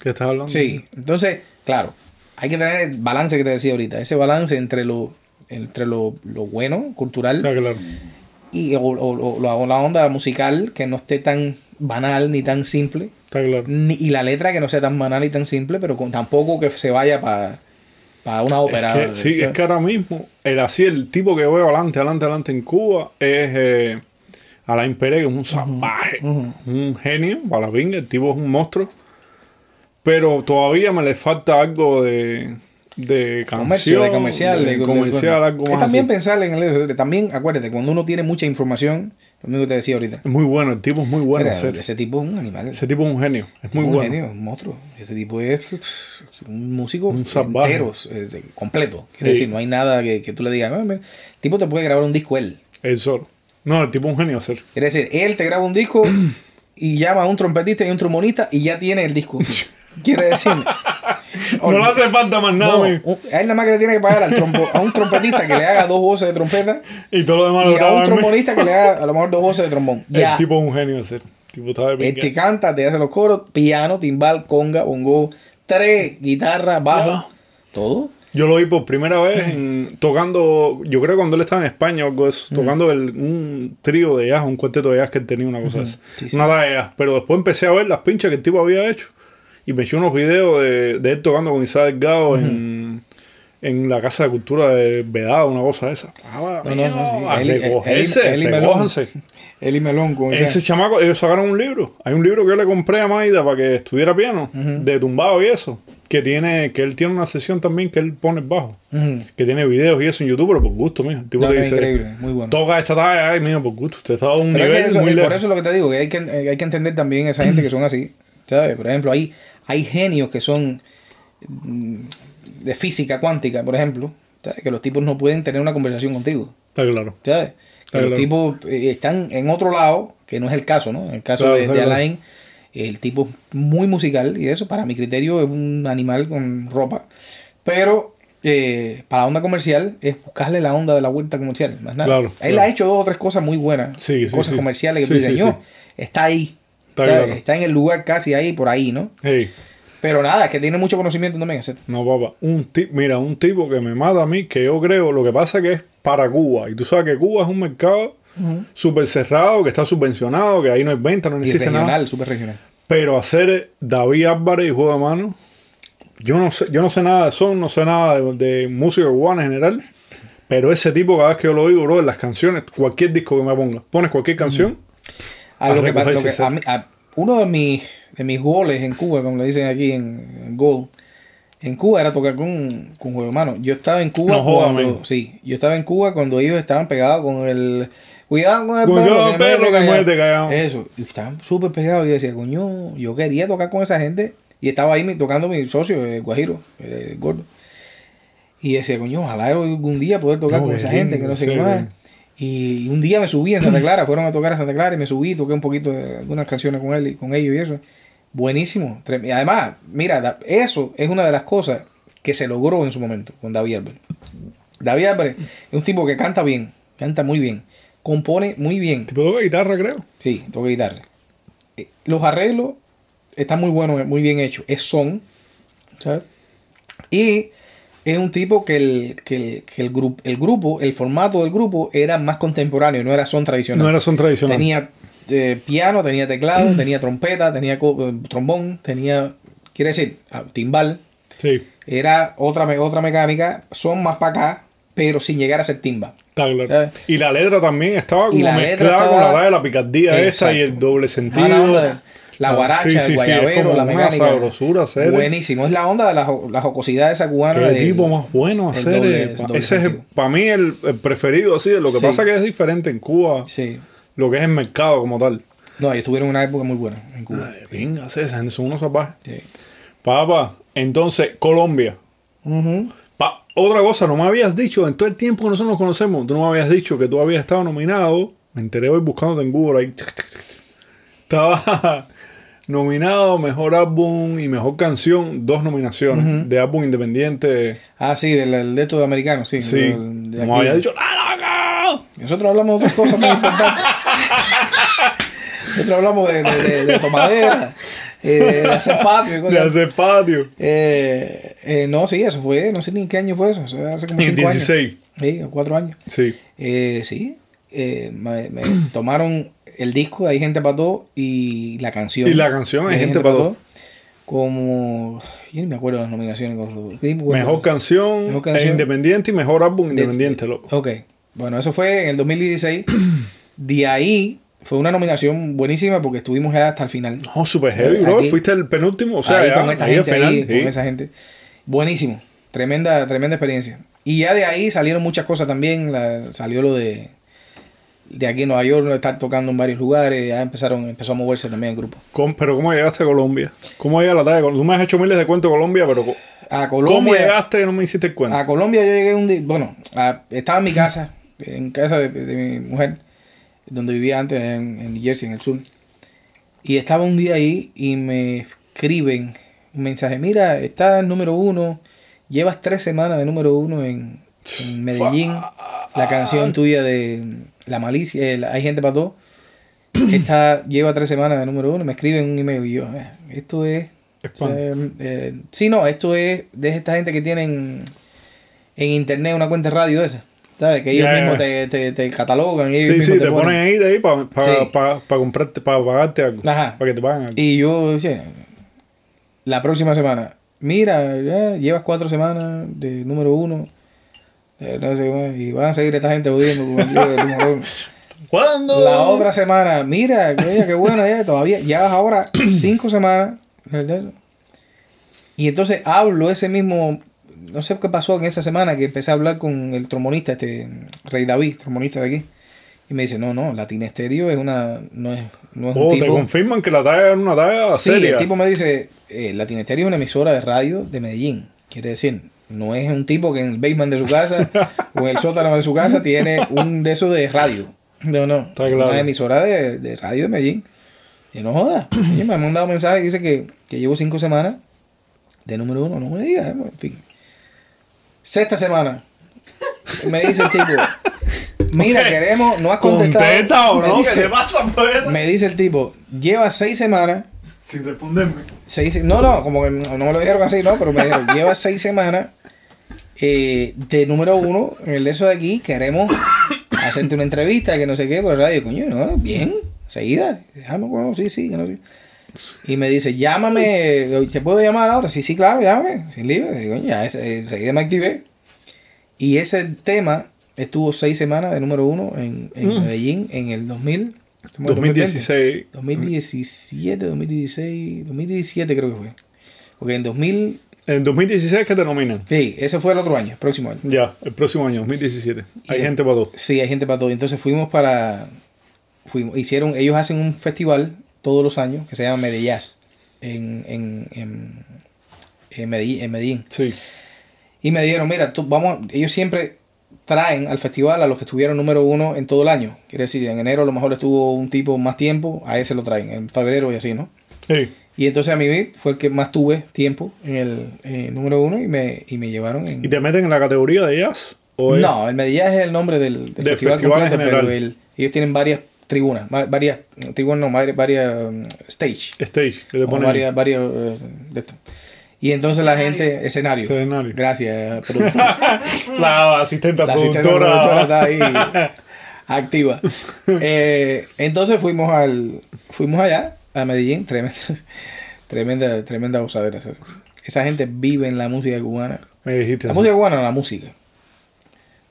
¿Qué estás hablando? Sí. Entonces, claro, hay que tener el balance que te decía ahorita, ese balance entre lo, entre lo, lo bueno, cultural, Está claro. y o, o- o la, onda musical, que no esté tan banal ni tan simple. Está claro. ni- y la letra que no sea tan banal y tan simple, pero con, tampoco que se vaya para una ópera. Es que, sí, ¿sabes? es que ahora mismo, el así, el tipo que veo adelante, adelante, adelante en Cuba es eh, Alain Pérez, que es un salvaje, un genio, para la pinga, el tipo es un monstruo. Pero todavía me le falta algo de, de canción, comercio, de comercial, de, de- comercial, algo Es más. también así. pensar en el también acuérdate cuando uno tiene mucha información, lo mismo que te decía ahorita. Es muy bueno, el tipo es muy bueno. Hacer. ese tipo es un animal, Ese tipo es un genio, es muy un bueno. genio, un monstruo. Ese tipo es un músico Un entero, es- es completo. Quiere Sí. decir, no hay nada que, que tú le digas, "Ah, el tipo te puede grabar un disco él. Él solo. No, el tipo es un genio hacer. Quiere decir, él te graba un disco y llama a un trompetista y un trombonista y ya tiene el disco. [laughs] Quiere decir, No le hace falta más nada, no, mi. un- a él nada más que le tiene que pagar al trompo- a un trompetista que le haga dos voces de trompeta Y todo lo demás lo a un trombonista que le haga a lo mejor dos voces de trombón. Ya. El tipo es un genio hacer. El tipo de Él te canta, te hace los coros, piano, timbal, conga, bongo, tres, guitarra, bajo, Ya. todo. Yo lo vi por primera vez en- tocando, yo creo cuando él estaba en España o algo de eso, tocando el- un trío de jazz, un cuarteto de jazz que él tenía, una cosa así. Sí, sí. Talla de jazz. Pero después empecé a ver las pinchas que el tipo había hecho y me eché unos videos de, de él tocando con Isaac Delgado en, en la Casa de Cultura de Vedado, una cosa de esa. Ah, No, no, no, sí. a Eli- recogerse, Eli- Eli Melón. recójanse. Eli Melón con Ese chamaco, ellos sacaron un libro. Hay un libro que yo le compré a Maida para que estudiara piano, de tumbado y eso. Que tiene, que él tiene una sesión también que él pone bajo. Ujú. Que tiene videos y eso en YouTube, pero por gusto, mijo. El tipo No, te dice, increíble, muy bueno. toca esta talla, ay, mío, por gusto. Usted está a un Pero es que nivel eso- muy eh, lejos. por eso es lo que te digo, que hay que, eh, hay que entender también esa gente que son así. ¿sabes? Por ejemplo, hay, hay genios que son mm, de física cuántica, por ejemplo, ¿sabes? que los tipos no pueden tener una conversación contigo. Está claro. ¿sabes? Que Claro, los tipos eh, están en otro lado, que no es el caso, ¿no? En el caso Claro, de, de. Alain, el tipo es muy musical y eso, para mi criterio, es un animal con ropa. Pero eh, para la onda comercial es buscarle la onda de la vuelta comercial, más nada. Claro, Él claro. ha hecho dos o tres cosas muy buenas, Sí, sí, cosas sí. comerciales que. "Yo, está ahí. Está está, claro. está en el lugar casi ahí, por ahí, ¿no? Pero nada, es que tiene mucho conocimiento también. ese- no, papá. Un mira, un tipo que me mata a mí, que yo creo, lo que pasa que es para Cuba. Y tú sabes que Cuba es un mercado súper cerrado, que está subvencionado, que ahí no hay venta, no Y existe nada. regional, súper regional. Pero hacer David Álvarez y juego de mano, yo no sé, yo no sé nada de son, no sé nada de, de música cubana en general. Pero ese tipo, cada vez que yo lo oigo, bro, en las canciones, cualquier disco que me ponga, pones cualquier canción, A A lo que, lo que- a mí- a- uno de mis, de mis goles en Cuba, como le dicen aquí en, en Gol, en Cuba era tocar con, con Juego de Mano. Yo estaba en Cuba No cuando. Sí, yo estaba en Cuba cuando ellos estaban pegados con el. Cuidado con el Cuidado, perro, perro, que muerde callado". Eso. Y estaban súper pegados. Y yo decía, coño, yo quería tocar con esa gente. Y estaba ahí tocando mi socio, el Guajiro, el gordo. Y decía, coño, ojalá algún día poder tocar No, con esa gente, que no sé qué más. Y un día me subí en Santa Clara, fueron a tocar a Santa Clara y me subí, toqué un poquito de algunas canciones con él y con ellos y eso. Buenísimo. Además, mira, eso es una de las cosas que se logró en su momento con David Álvarez. David Álvarez es un tipo que canta bien, canta muy bien, compone muy bien. tipo toca guitarra, creo. Sí, toca guitarra. Eh, Los arreglos están muy buenos, muy bien hechos. Es son. ¿sabes? Y es un tipo que el, que el, que el, grupo, el grupo, el formato del grupo era más contemporáneo, no era son tradicional. No era son tradicional. Tenía eh, piano, tenía teclado, [clears throat] tenía trompeta, tenía eh, trombón, tenía, quiere decir, ah, timbal. Sí, Era otra, otra mecánica, son más para acá, pero sin llegar a ser timba. Y la letra también estaba como mezclada con la de la picardía esa y el doble Ah, sentido. La de Ah, guaracha, sí, sí, el sí, guayabero, como la mecánica. sabrosura hacer. Buenísimo. Es la onda de la, la jocosidad esa cubana. Qué tipo más bueno hacer. doble- eh, doble ese es para mí el, el preferido así. Lo que Sí. pasa que es diferente en Cuba, Sí. lo que es el mercado como tal. No, ellos tuvieron una época muy buena en Cuba. Venga, César, son unos salvajes. Sí. Papá, entonces, Colombia. Ujú. Pa, otra cosa, no me habías dicho, en todo el tiempo que nosotros nos conocemos, tú no me habías dicho que tú habías estado nominado. Me enteré hoy buscándote en Google ahí. [laughs] Estaba nominado Mejor Álbum y Mejor Canción, dos nominaciones de álbum independiente. Ah, sí, del, del de estos de americanos, sí. Sí, del- de aquí. había dicho loco. Nosotros hablamos de otras cosas muy importantes. [laughs] Nosotros hablamos de, de, de- de tomadera, eh, de hacer patio De hacer patio. Eh, eh, no, sí, eso fue, no sé ni en qué año fue eso, o sea, hace como En el cinco años. 16. Sí, o cuatro años. Sí. Eh, sí, eh, me, me tomaron el disco Hay Gente para Todo y la canción. Y la canción Hay Gente pa' Todo. Como. Yo ni me acuerdo de las nominaciones. con los- ¿qué tipo de- Mejor canción, Mejor canción. e independiente y mejor álbum de- independiente, loco. Ok, bueno, eso fue en el 2016. [clears throat] de ahí fue una nominación buenísima porque estuvimos ya hasta el final. No, super heavy, bro. Aquí- Fuiste el penúltimo, o sea, ahí ya, con esta ahí gente, final, ahí, sí. con esa gente. Buenísimo. Tremenda, tremenda experiencia. Y ya de ahí salieron muchas cosas también. La- salió lo de de aquí en Nueva York, estar tocando en varios lugares. Ya empezaron, empezó a moverse también el grupo. ¿Cómo- pero ¿cómo llegaste a Colombia? ¿Cómo llega la talla? de Col- Tú me has hecho miles de cuentos de Colombia, pero A ¿cómo Colombia. llegaste que no me hiciste el cuento? A Colombia yo llegué un día, bueno, a- estaba en mi casa, en casa de, de mi mujer, donde vivía antes en, en New Jersey, en el sur. Y estaba un día ahí y me escriben un mensaje, mira, estás en número uno, llevas tres semanas de número uno en, en Medellín, la canción tuya de La Malicia, eh, la- Hay gente para todo, [clears throat] está, lleva tres semanas de número uno, me escriben un email y yo, "Eh, esto es... Spam. eh, eh, sí, no, esto es de esta gente que tienen en internet una cuenta de radio esa. ¿Sabes? Que ellos mismos te, te, te catalogan. y Ellos sí, mismos sí, te ponen ahí de ahí para Sí. comprarte, para pagarte algo. Ajá. Para que te paguen algo. Y yo decía, la próxima semana, mira, ya llevas cuatro semanas de número uno. No sé más, y van a seguir esta gente jodiendo con. [laughs] ¿Cuándo? La otra semana, mira, qué bueno, ya, todavía llevas ahora [clears throat] cinco semanas. ¿verdad? Y entonces hablo ese mismo, no sé qué pasó en esa semana que empecé a hablar con el trombonista, este Rey David, trombonista de aquí. Y me dice, no, no, Latina Estéreo es una, no es, no es un Oh, te confirman que la talla era una talla Sí, seria. el tipo me dice, eh, es una emisora de radio de Medellín. Quiere decir, no es un tipo que en el basement de su casa [laughs] o en el sótano de su casa tiene un de esos de radio. No, no. Está claro. Una emisora de, de radio de Medellín. Y no joda. Oye, me han mandado mensaje y dice que, que llevo cinco semanas de número uno. No me digas, eh, en fin. Sexta semana. Me dice el tipo, [laughs] Mira, queremos, no has contestado. Contesta o Me no, ¿qué dice- te pasa, poeta? Me dice el tipo, lleva seis semanas. Sin responderme. Seis, no, no, como que no me lo dijeron así, no, pero me dijeron, [laughs] lleva seis semanas eh, de número uno en el de eso de aquí. Queremos [coughs] hacerte una entrevista, que no sé qué, por radio. Coño, no, bien, seguida. Déjame, bueno, sí, sí, que no sé. Y me dice, llámame, ¿te puedo llamar ahora? Sí, sí, claro, llámame, sin libre. Digo, "Coño, ya, enseguida me activé. Y ese tema estuvo seis semanas de número uno en, en Medellín en el 2000. ¿Cómo es? 2016. 2017, 2016, 2017 creo que fue. Porque en 2000, En 2016 que te nominan. sí, ese fue el otro año, próximo año. Ya, el próximo año, 2017. Hay Y- gente para todo. Sí, hay gente para todo. Entonces fuimos para, fuimos, hicieron, ellos hacen un festival todos los años que se llama Medellín en, en, en, en Medellín, en Medellín. Sí. Y me dijeron, mira, tú, vamos, ellos siempre traen al festival a los que estuvieron número uno en todo el año. Quiere decir, en enero a lo mejor estuvo un tipo más tiempo, a ese lo traen, en febrero y así, ¿no? Sí. Y entonces a mí fue el que más tuve tiempo en el eh, número uno y me, y me llevaron en... ¿Y te meten en la categoría de jazz? ¿O es- No, el Medellín es el nombre del, festival, festival completo, pero el- ellos tienen varias tribunas, va- varias, tribunas no, varias, varias um, stage, Stage, que te ponen varias, varias eh, de esto. Y entonces la gente, escenario. Escenario. Gracias, productor. [laughs] la asistente La productora. productora está ahí [laughs] activa. Eh, entonces fuimos al fuimos allá a Medellín, tremenda [laughs] tremenda tremenda gozadera. esa- gente vive en la música cubana. Me dijiste. La así. música cubana, la música.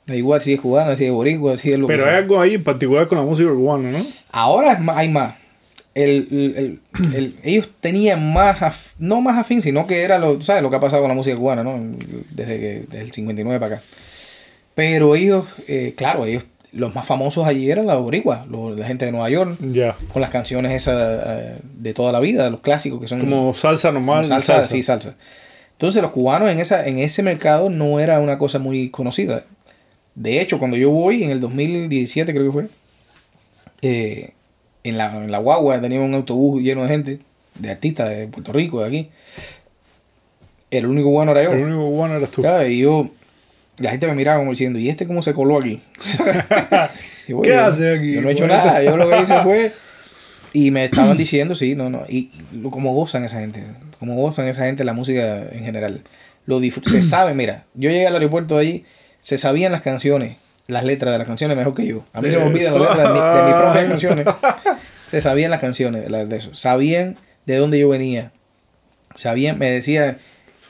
Da igual si es cubana, si es boricua, si es lo que Pero sea. hay algo ahí en particular con la música cubana, ¿no? Ahora es más- hay más. El, el- el- el- [clears throat] ellos tenían más, af- no más afín, sino que era lo, ¿sabes? lo que ha pasado con la música cubana, ¿no? Desde, que, desde el 59 para acá. Pero ellos, eh, claro, ellos, los más famosos allí eran los boricuas, la gente de Nueva York, Ya. con las canciones esas eh, de toda la vida, los clásicos que son Como salsa normal. como salsa, sí, salsa. Entonces los cubanos en, esa, en ese mercado no era una cosa muy conocida. De hecho, cuando yo voy, en el 2017 creo que fue, eh, en, la, en la guagua teníamos un autobús lleno de gente, de artistas de Puerto Rico, de aquí. El único cubano era yo. El único cubano eras tú. Y yo, la gente me miraba como diciendo, ¿y este cómo se coló aquí? [laughs] Y ¿Qué yo- hace aquí? Yo no he hecho Bueno. nada, yo lo que hice [laughs] fue... Y me estaban diciendo, sí, no, no. Y lo- cómo gozan esa gente. Cómo gozan esa gente la música en general. Lo se sabe, mira, yo llegué al aeropuerto de allí, se sabían las canciones, las letras de las canciones mejor que yo. A mí se me olvidan las letras de, mi- de mis propias canciones. [laughs] Se sabían las canciones de, las- de eso. Sabían de dónde yo venía. Sabían, me decían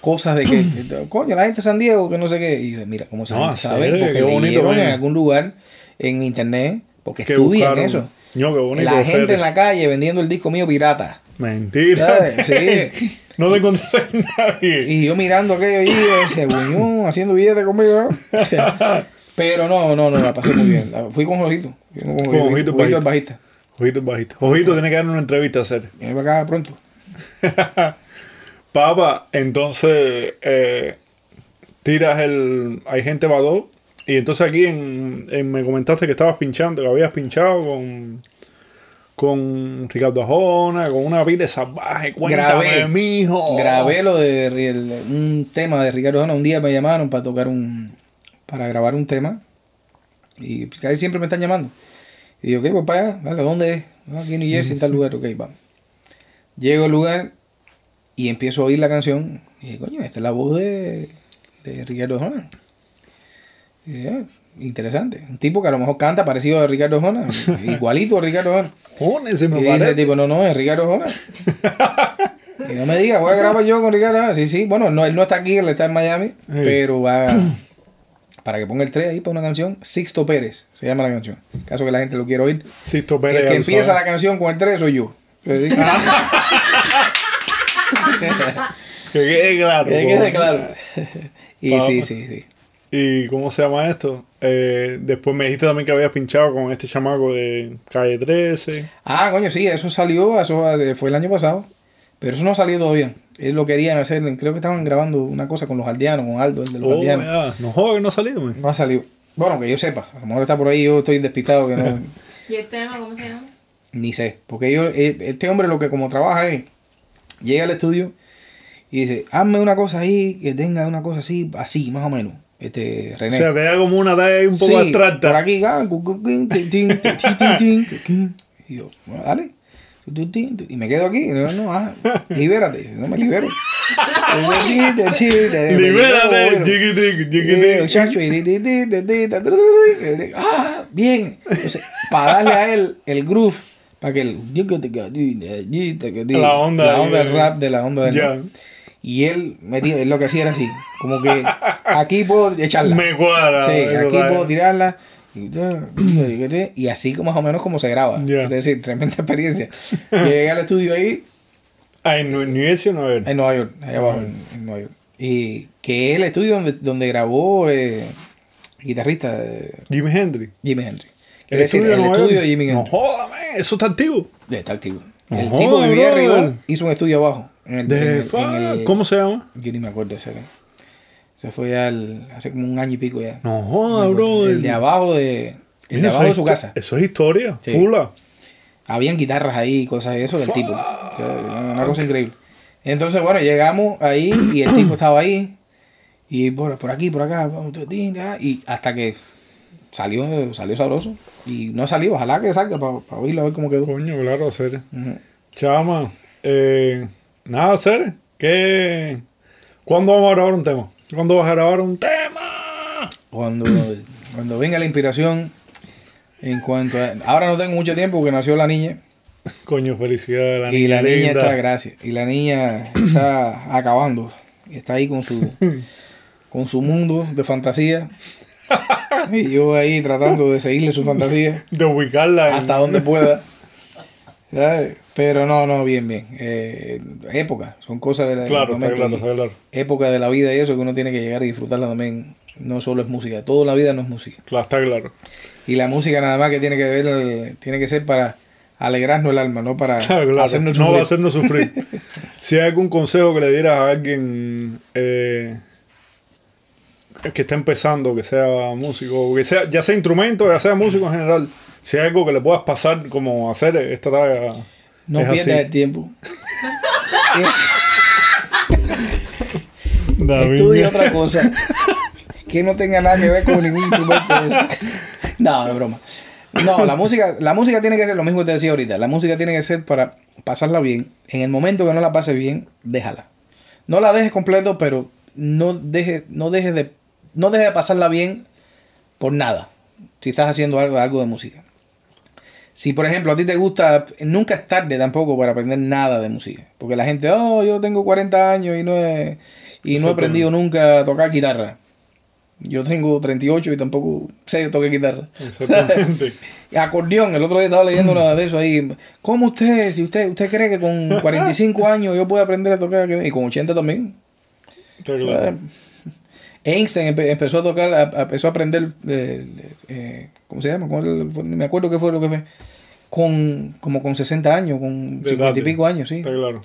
cosas de que, [clears throat] coño, la gente de San Diego, que no sé qué. Y yo, mira, cómo esa No, sabe, serio, porque leyeron en algún lugar en internet, porque Que estudian buscaron- eso. No, qué bonito. La gente en la calle vendiendo el disco mío pirata. Mentira. Sí. [laughs] no te encontraste en nadie. Y yo mirando aquello y yo decía, "Guiñón, haciendo billetes conmigo. [laughs] ¿no?". Pero no, no, no, la pasé muy bien. Fui con Jorito. Fui con Jorgito Jorito, Bajista. el bajista. Bajito. Ojito tiene que dar una entrevista a hacer. Viene para acá pronto. [laughs] Papa, entonces eh, tiras el. Hay gente dos. Y entonces aquí en, en- me comentaste que estabas pinchando, que habías pinchado con. Con Ricardo Ajona, con una pila salvaje. Cuéntame, Grabé. mijo. Grabé lo de el- un tema de Ricardo Jona. Un día me llamaron para tocar un. Para grabar un tema. Y casi siempre me están llamando. Y digo, ok, pues para allá, ¿dónde es? "No, aquí en New Jersey, en tal lugar, ok, vamos. Llego al lugar y empiezo a oír la canción. Y dije, coño, esta es la voz de, de Ricardo Jona. Y dije, "Ah, interesante. Un tipo que a lo mejor canta parecido a Ricardo Jona, [laughs] igualito a Ricardo Jona. Joder, se me Y dice el tipo, no, no, es Ricardo Jona. [laughs] y no me diga, voy a grabar yo con Ricardo Jona. Sí, sí, bueno, no, él no está aquí, él está en Miami, pero va [clears throat] para que ponga el 3 ahí para una canción. Sixto Pérez, se llama la canción. En caso que la gente lo quiera oír. Sisto Pérez, el que empieza sabe. la canción con el 3 soy yo. [laughs] Que quede claro. que quede claro. y Vamos. sí, sí, sí. ¿Y cómo se llama esto? Eh, después me dijiste también que habías pinchado con este chamaco de Calle 13. Ah, coño, sí, eso salió, eso eh, fue el año pasado. Pero eso no ha salido todavía. Ellos lo querían hacer, creo que estaban grabando una cosa con los aldeanos, con Aldo, el de los Oh, aldeanos. ya. No que no ha salido, man. No ha salido. Bueno, que yo sepa. A lo mejor está por ahí, yo estoy despistado que no. [laughs] ¿Y el tema cómo se llama? ni sé. Porque yo, eh, este hombre lo que como trabaja es. Llega al estudio y dice, hazme una cosa ahí que tenga una cosa así, así, más o menos. este O René. sea, te da como una talla ahí un poco Sí, abstracta. Por aquí, ah. Y yo, bueno, dale y me quedo aquí. No, no, ah, libérate. No me libero. Chiquita, libérate, eh, Chacho, y ah, bien. Entonces, para darle a él el groove, para que el la onda, la onda del rap de la onda del rap. Y él metía, él lo que hacía era así, como que aquí puedo echarla. Me cuadra. Sí, aquí puedo tirarla. Y, así más o menos como se graba. Es decir, tremenda experiencia. Yo llegué al estudio ahí Ah, en New Jersey o Nueva York. en Nueva York, allá abajo en, en Nueva York. Y que es el estudio donde, donde grabó eh, el guitarrista de Jimi Hendrix. Jimi Hendrix. ¿El decir, estudio de el estudio York? de Jimi No Hendrix. jódame, eso está activo. Está activo. No El jodas, tipo vivía arriba, hizo un estudio abajo. En el, De en el- fuck, en el- ¿Cómo se llama? Yo ni me acuerdo de ese. Eso fue ya el- hace como un año y pico ya. No joda, bro. el de abajo de, el de abajo de su casa. Eso es historia. Sí. Fula. Habían guitarras ahí y cosas de eso del tipo. O sea, una cosa increíble. Entonces, bueno, llegamos ahí y el tipo estaba ahí. Y por, por aquí, por acá. Y hasta que salió, salió sabroso. Y no salió. Ojalá que salga para oírlo a ver cómo quedó. Coño, claro, hacer. Chama. Eh, nada, hacer. ¿Qué? ¿Cuándo vamos a grabar un tema? ¿Cuándo vas a grabar un tema? Cuando, cuando venga la inspiración, en cuanto a... Ahora no tengo mucho tiempo porque nació la niña. Coño, felicidades. La y la niña está, gracias. Y la niña está acabando. Está ahí con su, con su mundo de fantasía. [laughs] Y yo ahí tratando de seguirle su fantasía De ubicarla. en- hasta donde pueda. ¿Sabes? Pero no, no, bien, bien. Eh, época, son cosas de la, Claro, está claro, está claro. época de la vida y eso que uno tiene que llegar y disfrutarla también. No solo es música, toda la vida no es música. Claro, está claro. Y la música nada más que tiene que ver, tiene que ser para alegrarnos el alma, no para hacernos no va a sufrir. hacernos sufrir. [laughs] si hay algún consejo que le dieras a alguien eh, que está empezando, que sea músico, que sea, ya sea instrumento, ya sea músico en general, si hay algo que le puedas pasar como hacer esta tarea. No es pierdas así. el tiempo. [laughs] Estudia otra cosa que no tenga nada que ver con ningún instrumento. No, es broma. No, la música, la música tiene que ser lo mismo que te decía ahorita. La música tiene que ser para pasarla bien. En el momento que no la pases bien, déjala. No la dejes completo, pero no dejes, no dejes de, no dejes de pasarla bien por nada. Si estás haciendo algo, algo de música. Si por ejemplo a ti te gusta, nunca es tarde tampoco para aprender nada de música. Porque la gente, oh, yo tengo 40 años y no he, y no he aprendido nunca a tocar guitarra. Yo tengo 38 y tampoco sé tocar guitarra. Exactamente. [laughs] Acordeón, el otro día estaba leyendo una de eso ahí. ¿Cómo usted, si usted, usted cree que con [laughs] 45 años yo puedo aprender a tocar? Y con 80 también. Claro. Einstein empe- empezó a tocar, a- a- empezó a aprender, eh, eh, ¿cómo se llama? Me acuerdo qué fue lo que fue. Con, como con 60 años, con De 50 y pico años, sí. Está claro.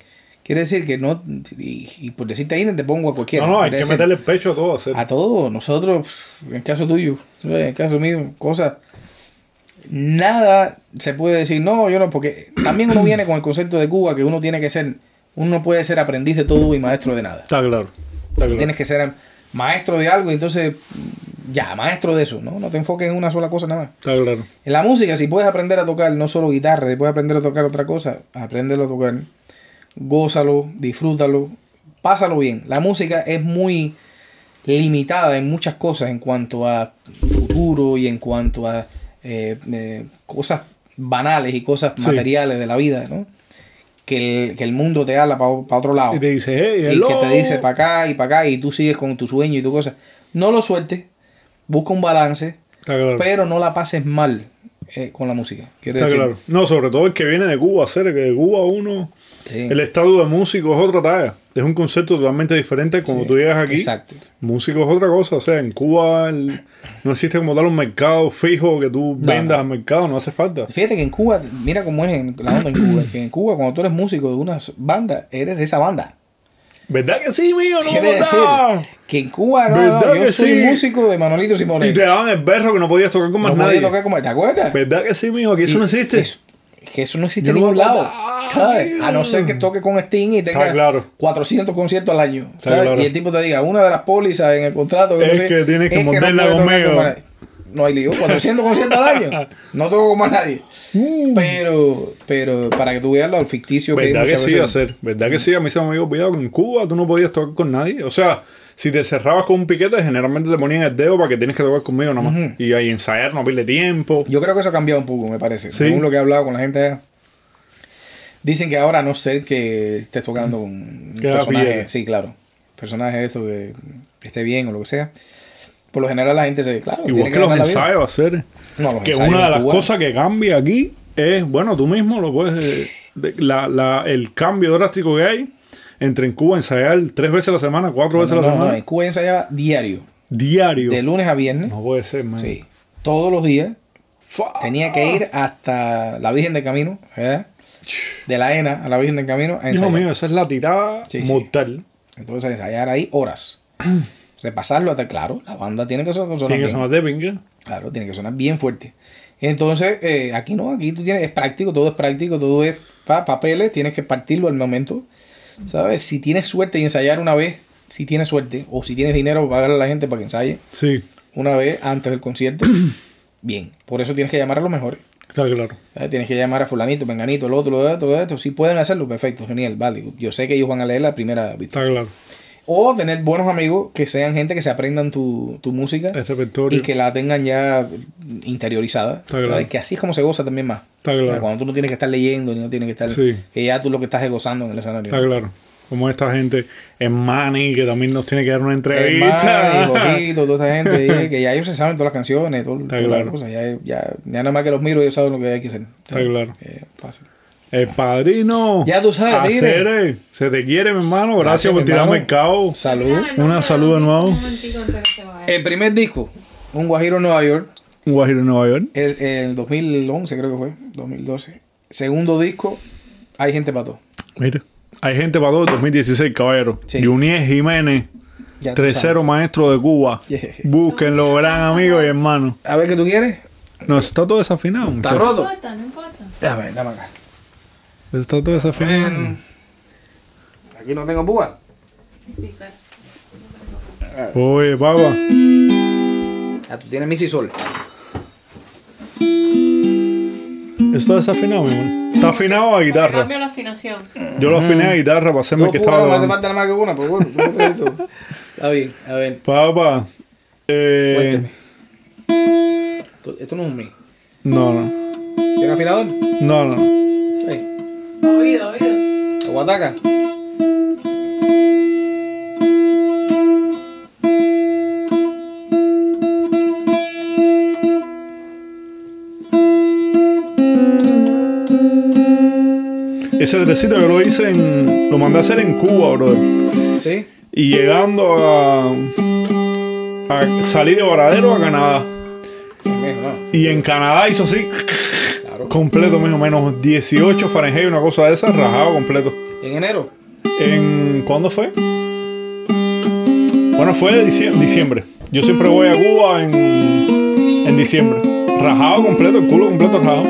Quiere decir que no, y, y por decirte Einstein te pongo a cualquiera. No, no, hay Quiere que meterle el pecho a todo. Hacer. a todos, nosotros, en el caso tuyo, en el caso mío, cosas. Nada se puede decir, no, yo no, porque también uno viene con el concepto de Cuba que uno tiene que ser, uno no puede ser aprendiz de todo y maestro de nada. Está claro. Está claro. Tienes que ser maestro de algo y entonces, ya, maestro de eso, ¿no? No te enfoques en una sola cosa nada más. Está claro. En la música, si puedes aprender a tocar no solo guitarra, si puedes aprender a tocar otra cosa, apréndelo a tocar. Gózalo, disfrútalo, pásalo bien. La música es muy limitada en muchas cosas en cuanto a futuro y en cuanto a eh, eh, cosas banales y cosas Sí. materiales de la vida, ¿no? Que el, que el mundo te habla para otro lado Y te dice, hey, y hello. que te dice para acá y para acá y tú sigues con tu sueño y tu cosa. No lo sueltes, busca un balance, claro. pero no la pases mal eh, con la música. Está decir, claro. No, sobre todo el que viene de Cuba, hacer que de Cuba uno. Sí, El estado de músico es otra talla. Es un concepto totalmente diferente cuando sí, tú llegas aquí. Exacto. Músico es otra cosa. O sea, en Cuba el- no existe como tal un mercado fijo que tú No, vendas no. al mercado, no hace falta. Fíjate que en Cuba, mira cómo es en la onda en Cuba, que en Cuba cuando tú eres músico de una banda, eres de esa banda. ¿Verdad que sí, mío? No Quiere decir que en Cuba no, no, ¿Verdad yo soy sí? músico de Manolito Simón. Y te daban el berro que no podías tocar con más no podía nadie. tocar como, ¿te acuerdas? ¿Verdad que sí, mijo? Aquí eso no existe. Eso, que eso no existe en no ningún lado. ¿sabes? A no ser que toque con Sting y tenga Está claro. 400 conciertos al año. Está ¿sabes? claro. Y el tipo te diga, una de las pólizas en el contrato Es no sé, que tienes que montarla tocar conmigo. No hay lío, 400 conciertos al año. No toco con más nadie. Pero, pero para que tú veas lo ficticio que hay ¿Verdad que muchas sí, veces. hacer? ¿Verdad que sí? A mí se me había olvidado que en Cuba tú no podías tocar con nadie. O sea, si te cerrabas con un piquete, generalmente te ponían el dedo para que tienes que tocar conmigo nomás. Y ahí ensayar, no pierde tiempo. Yo creo que eso ha cambiado un poco, me parece. Sí. Según lo que he hablado con la gente. Dicen que ahora a no ser que estés tocando con un Que personaje, sí, claro, personaje esto que, que esté bien o lo que sea. Por lo general la gente se, claro, Igual tiene que los la vida. ensayos, hacer. No, los que una de las Cuba- cosas que cambia aquí es, bueno, tú mismo lo puedes. eh, de- la, la- el cambio drástico que hay entre en Cuba ensayar tres veces a la semana, cuatro No, veces no, a la no, semana, en Cuba ensayaba diario, diario. de lunes a viernes. No puede ser, man. Sí, todos los días. Tenía que ir hasta la Virgen del Camino, ¿verdad? De la ENA a la Virgen del Camino a ensayar. mío, esa es la tirada Sí, sí. mortal. Entonces ensayar ahí horas. [clears throat] Repasarlo hasta claro, la banda tiene que son- sonar Tiene que sonar de pinga. Claro, tiene que sonar bien fuerte. Entonces, eh, aquí no, aquí tú tienes, es práctico, todo es práctico, todo es pa- papeles, tienes que partirlo al momento. ¿Sabes? Si tienes suerte y ensayar una vez, si tienes suerte, o si tienes dinero para pagarle a la gente para que ensaye Sí, una vez antes del concierto, [clears throat] bien. Por eso tienes que llamar a los mejores. está claro. ¿sabes? Tienes que llamar a fulanito, menganito, lo otro, lo otro, lo otro. Si pueden hacerlo, perfecto, genial, vale. Yo sé que ellos van a leer la primera vista. Está claro. O tener buenos amigos que sean gente que se aprendan tu, tu música El repertorio. y que la tengan ya interiorizada. Está claro. Que así es como se goza también más. Está O sea, claro. cuando tú no tienes que estar leyendo ni no tienes que estar. Sí. Que ya tú lo que estás es gozando en el escenario. Está claro. Como esta gente en Manny, que también nos tiene que dar una entrevista. Manny, [laughs] toda esta gente, que ya ellos se saben todas las canciones, todo, Está todas las claro. cosas. Ya, ya, ya nada más que los miro, ellos saben lo que hay que hacer. Está claro. Eh, fácil. El padrino. Ya tú sabes. Acere, Se te quiere, mi hermano. Gracias, Gracias, por tirarme hermano. el cabo. Salud. Una salud de nuevo. Un momentico antes que se vaya. El primer disco, Un Guajiro en Nueva York, Un guajiro en Nueva York. el, el 2011 creo que fue, 2012. Segundo disco, Hay gente para todo. Mira. Hay gente para todo el 2016, caballero. Sí. Junier Jiménez. Ya tú Tercero maestro de Cuba. [laughs] Yeah. Búsquenlo, gran amigo y hermano. A ver qué tú quieres. No, eso está todo desafinado, Está muchachos. No roto. importa, no importa. Déjame, dame acá. Eso está todo desafinado. Aquí no tengo púa. Oye, papá. Ah, tú tienes mi si sol. Eso está desafinado, mi amor. Está afinado a guitarra. Cambio la afinación. Yo lo afiné a guitarra para hacerme Dos que estaba no me hace falta nada más que una, pero bueno, tú me traes todo. Está bien, a ver, Papá. Eh. Esto, esto no es un mi. no, no. ¿Tiene afinador? No, no. Oído, oído. Aguataca. Ese trecito yo lo hice en. Lo mandé a hacer en Cuba, brother. ¿Sí? Y llegando a. a salir de Varadero a Canadá. Mijo, no. Y en Canadá hizo así. Completo, menos menos 18 Fahrenheit, una cosa de esa, rajado completo. En enero. En, ¿Cuándo fue? Bueno, fue de dicie- diciembre. Yo siempre voy a Cuba en, en diciembre. Rajado completo, el culo completo rajado.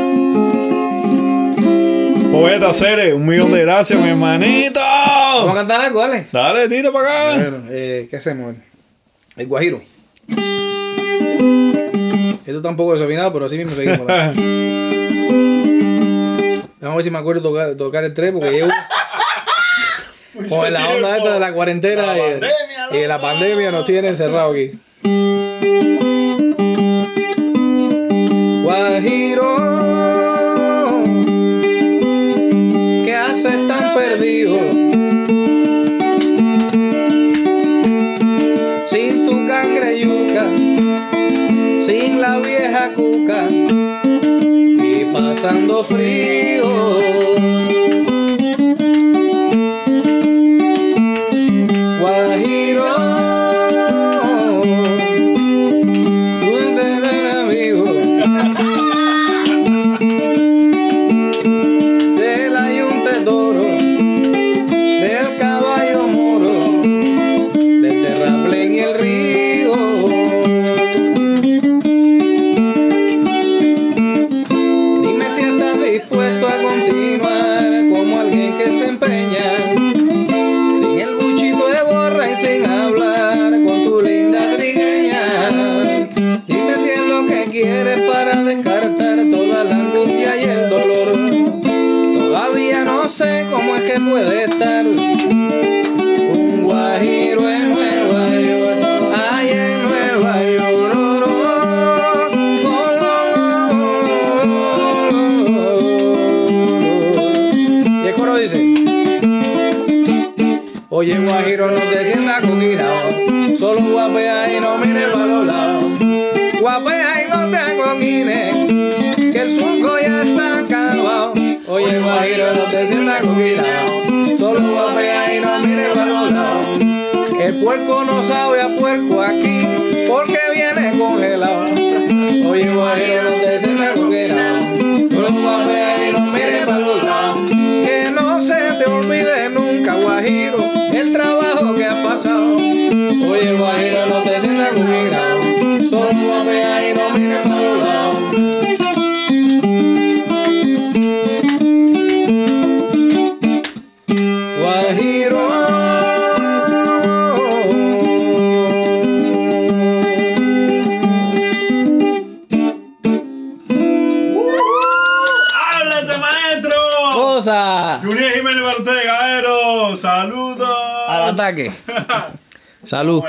Poeta Cere, un millón de gracias, mi hermanito. Vamos a cantar algo, dale. Dale, tira para acá. Bueno, eh, ¿qué hacemos? El guajiro. Esto está un poco desafinado, pero así mismo seguimos. [laughs] Vamos a ver si me acuerdo tocar, tocar el 3 porque llevo [laughs] con la onda esta de la cuarentena y, y de la pandemia nos tiene encerrado aquí. Guajiro, ¿qué haces tan perdido? Sin tu cangre yuca, sin la vieja cuca y pasando frío. puerco no sabe a puerco aquí. [laughs] Salud.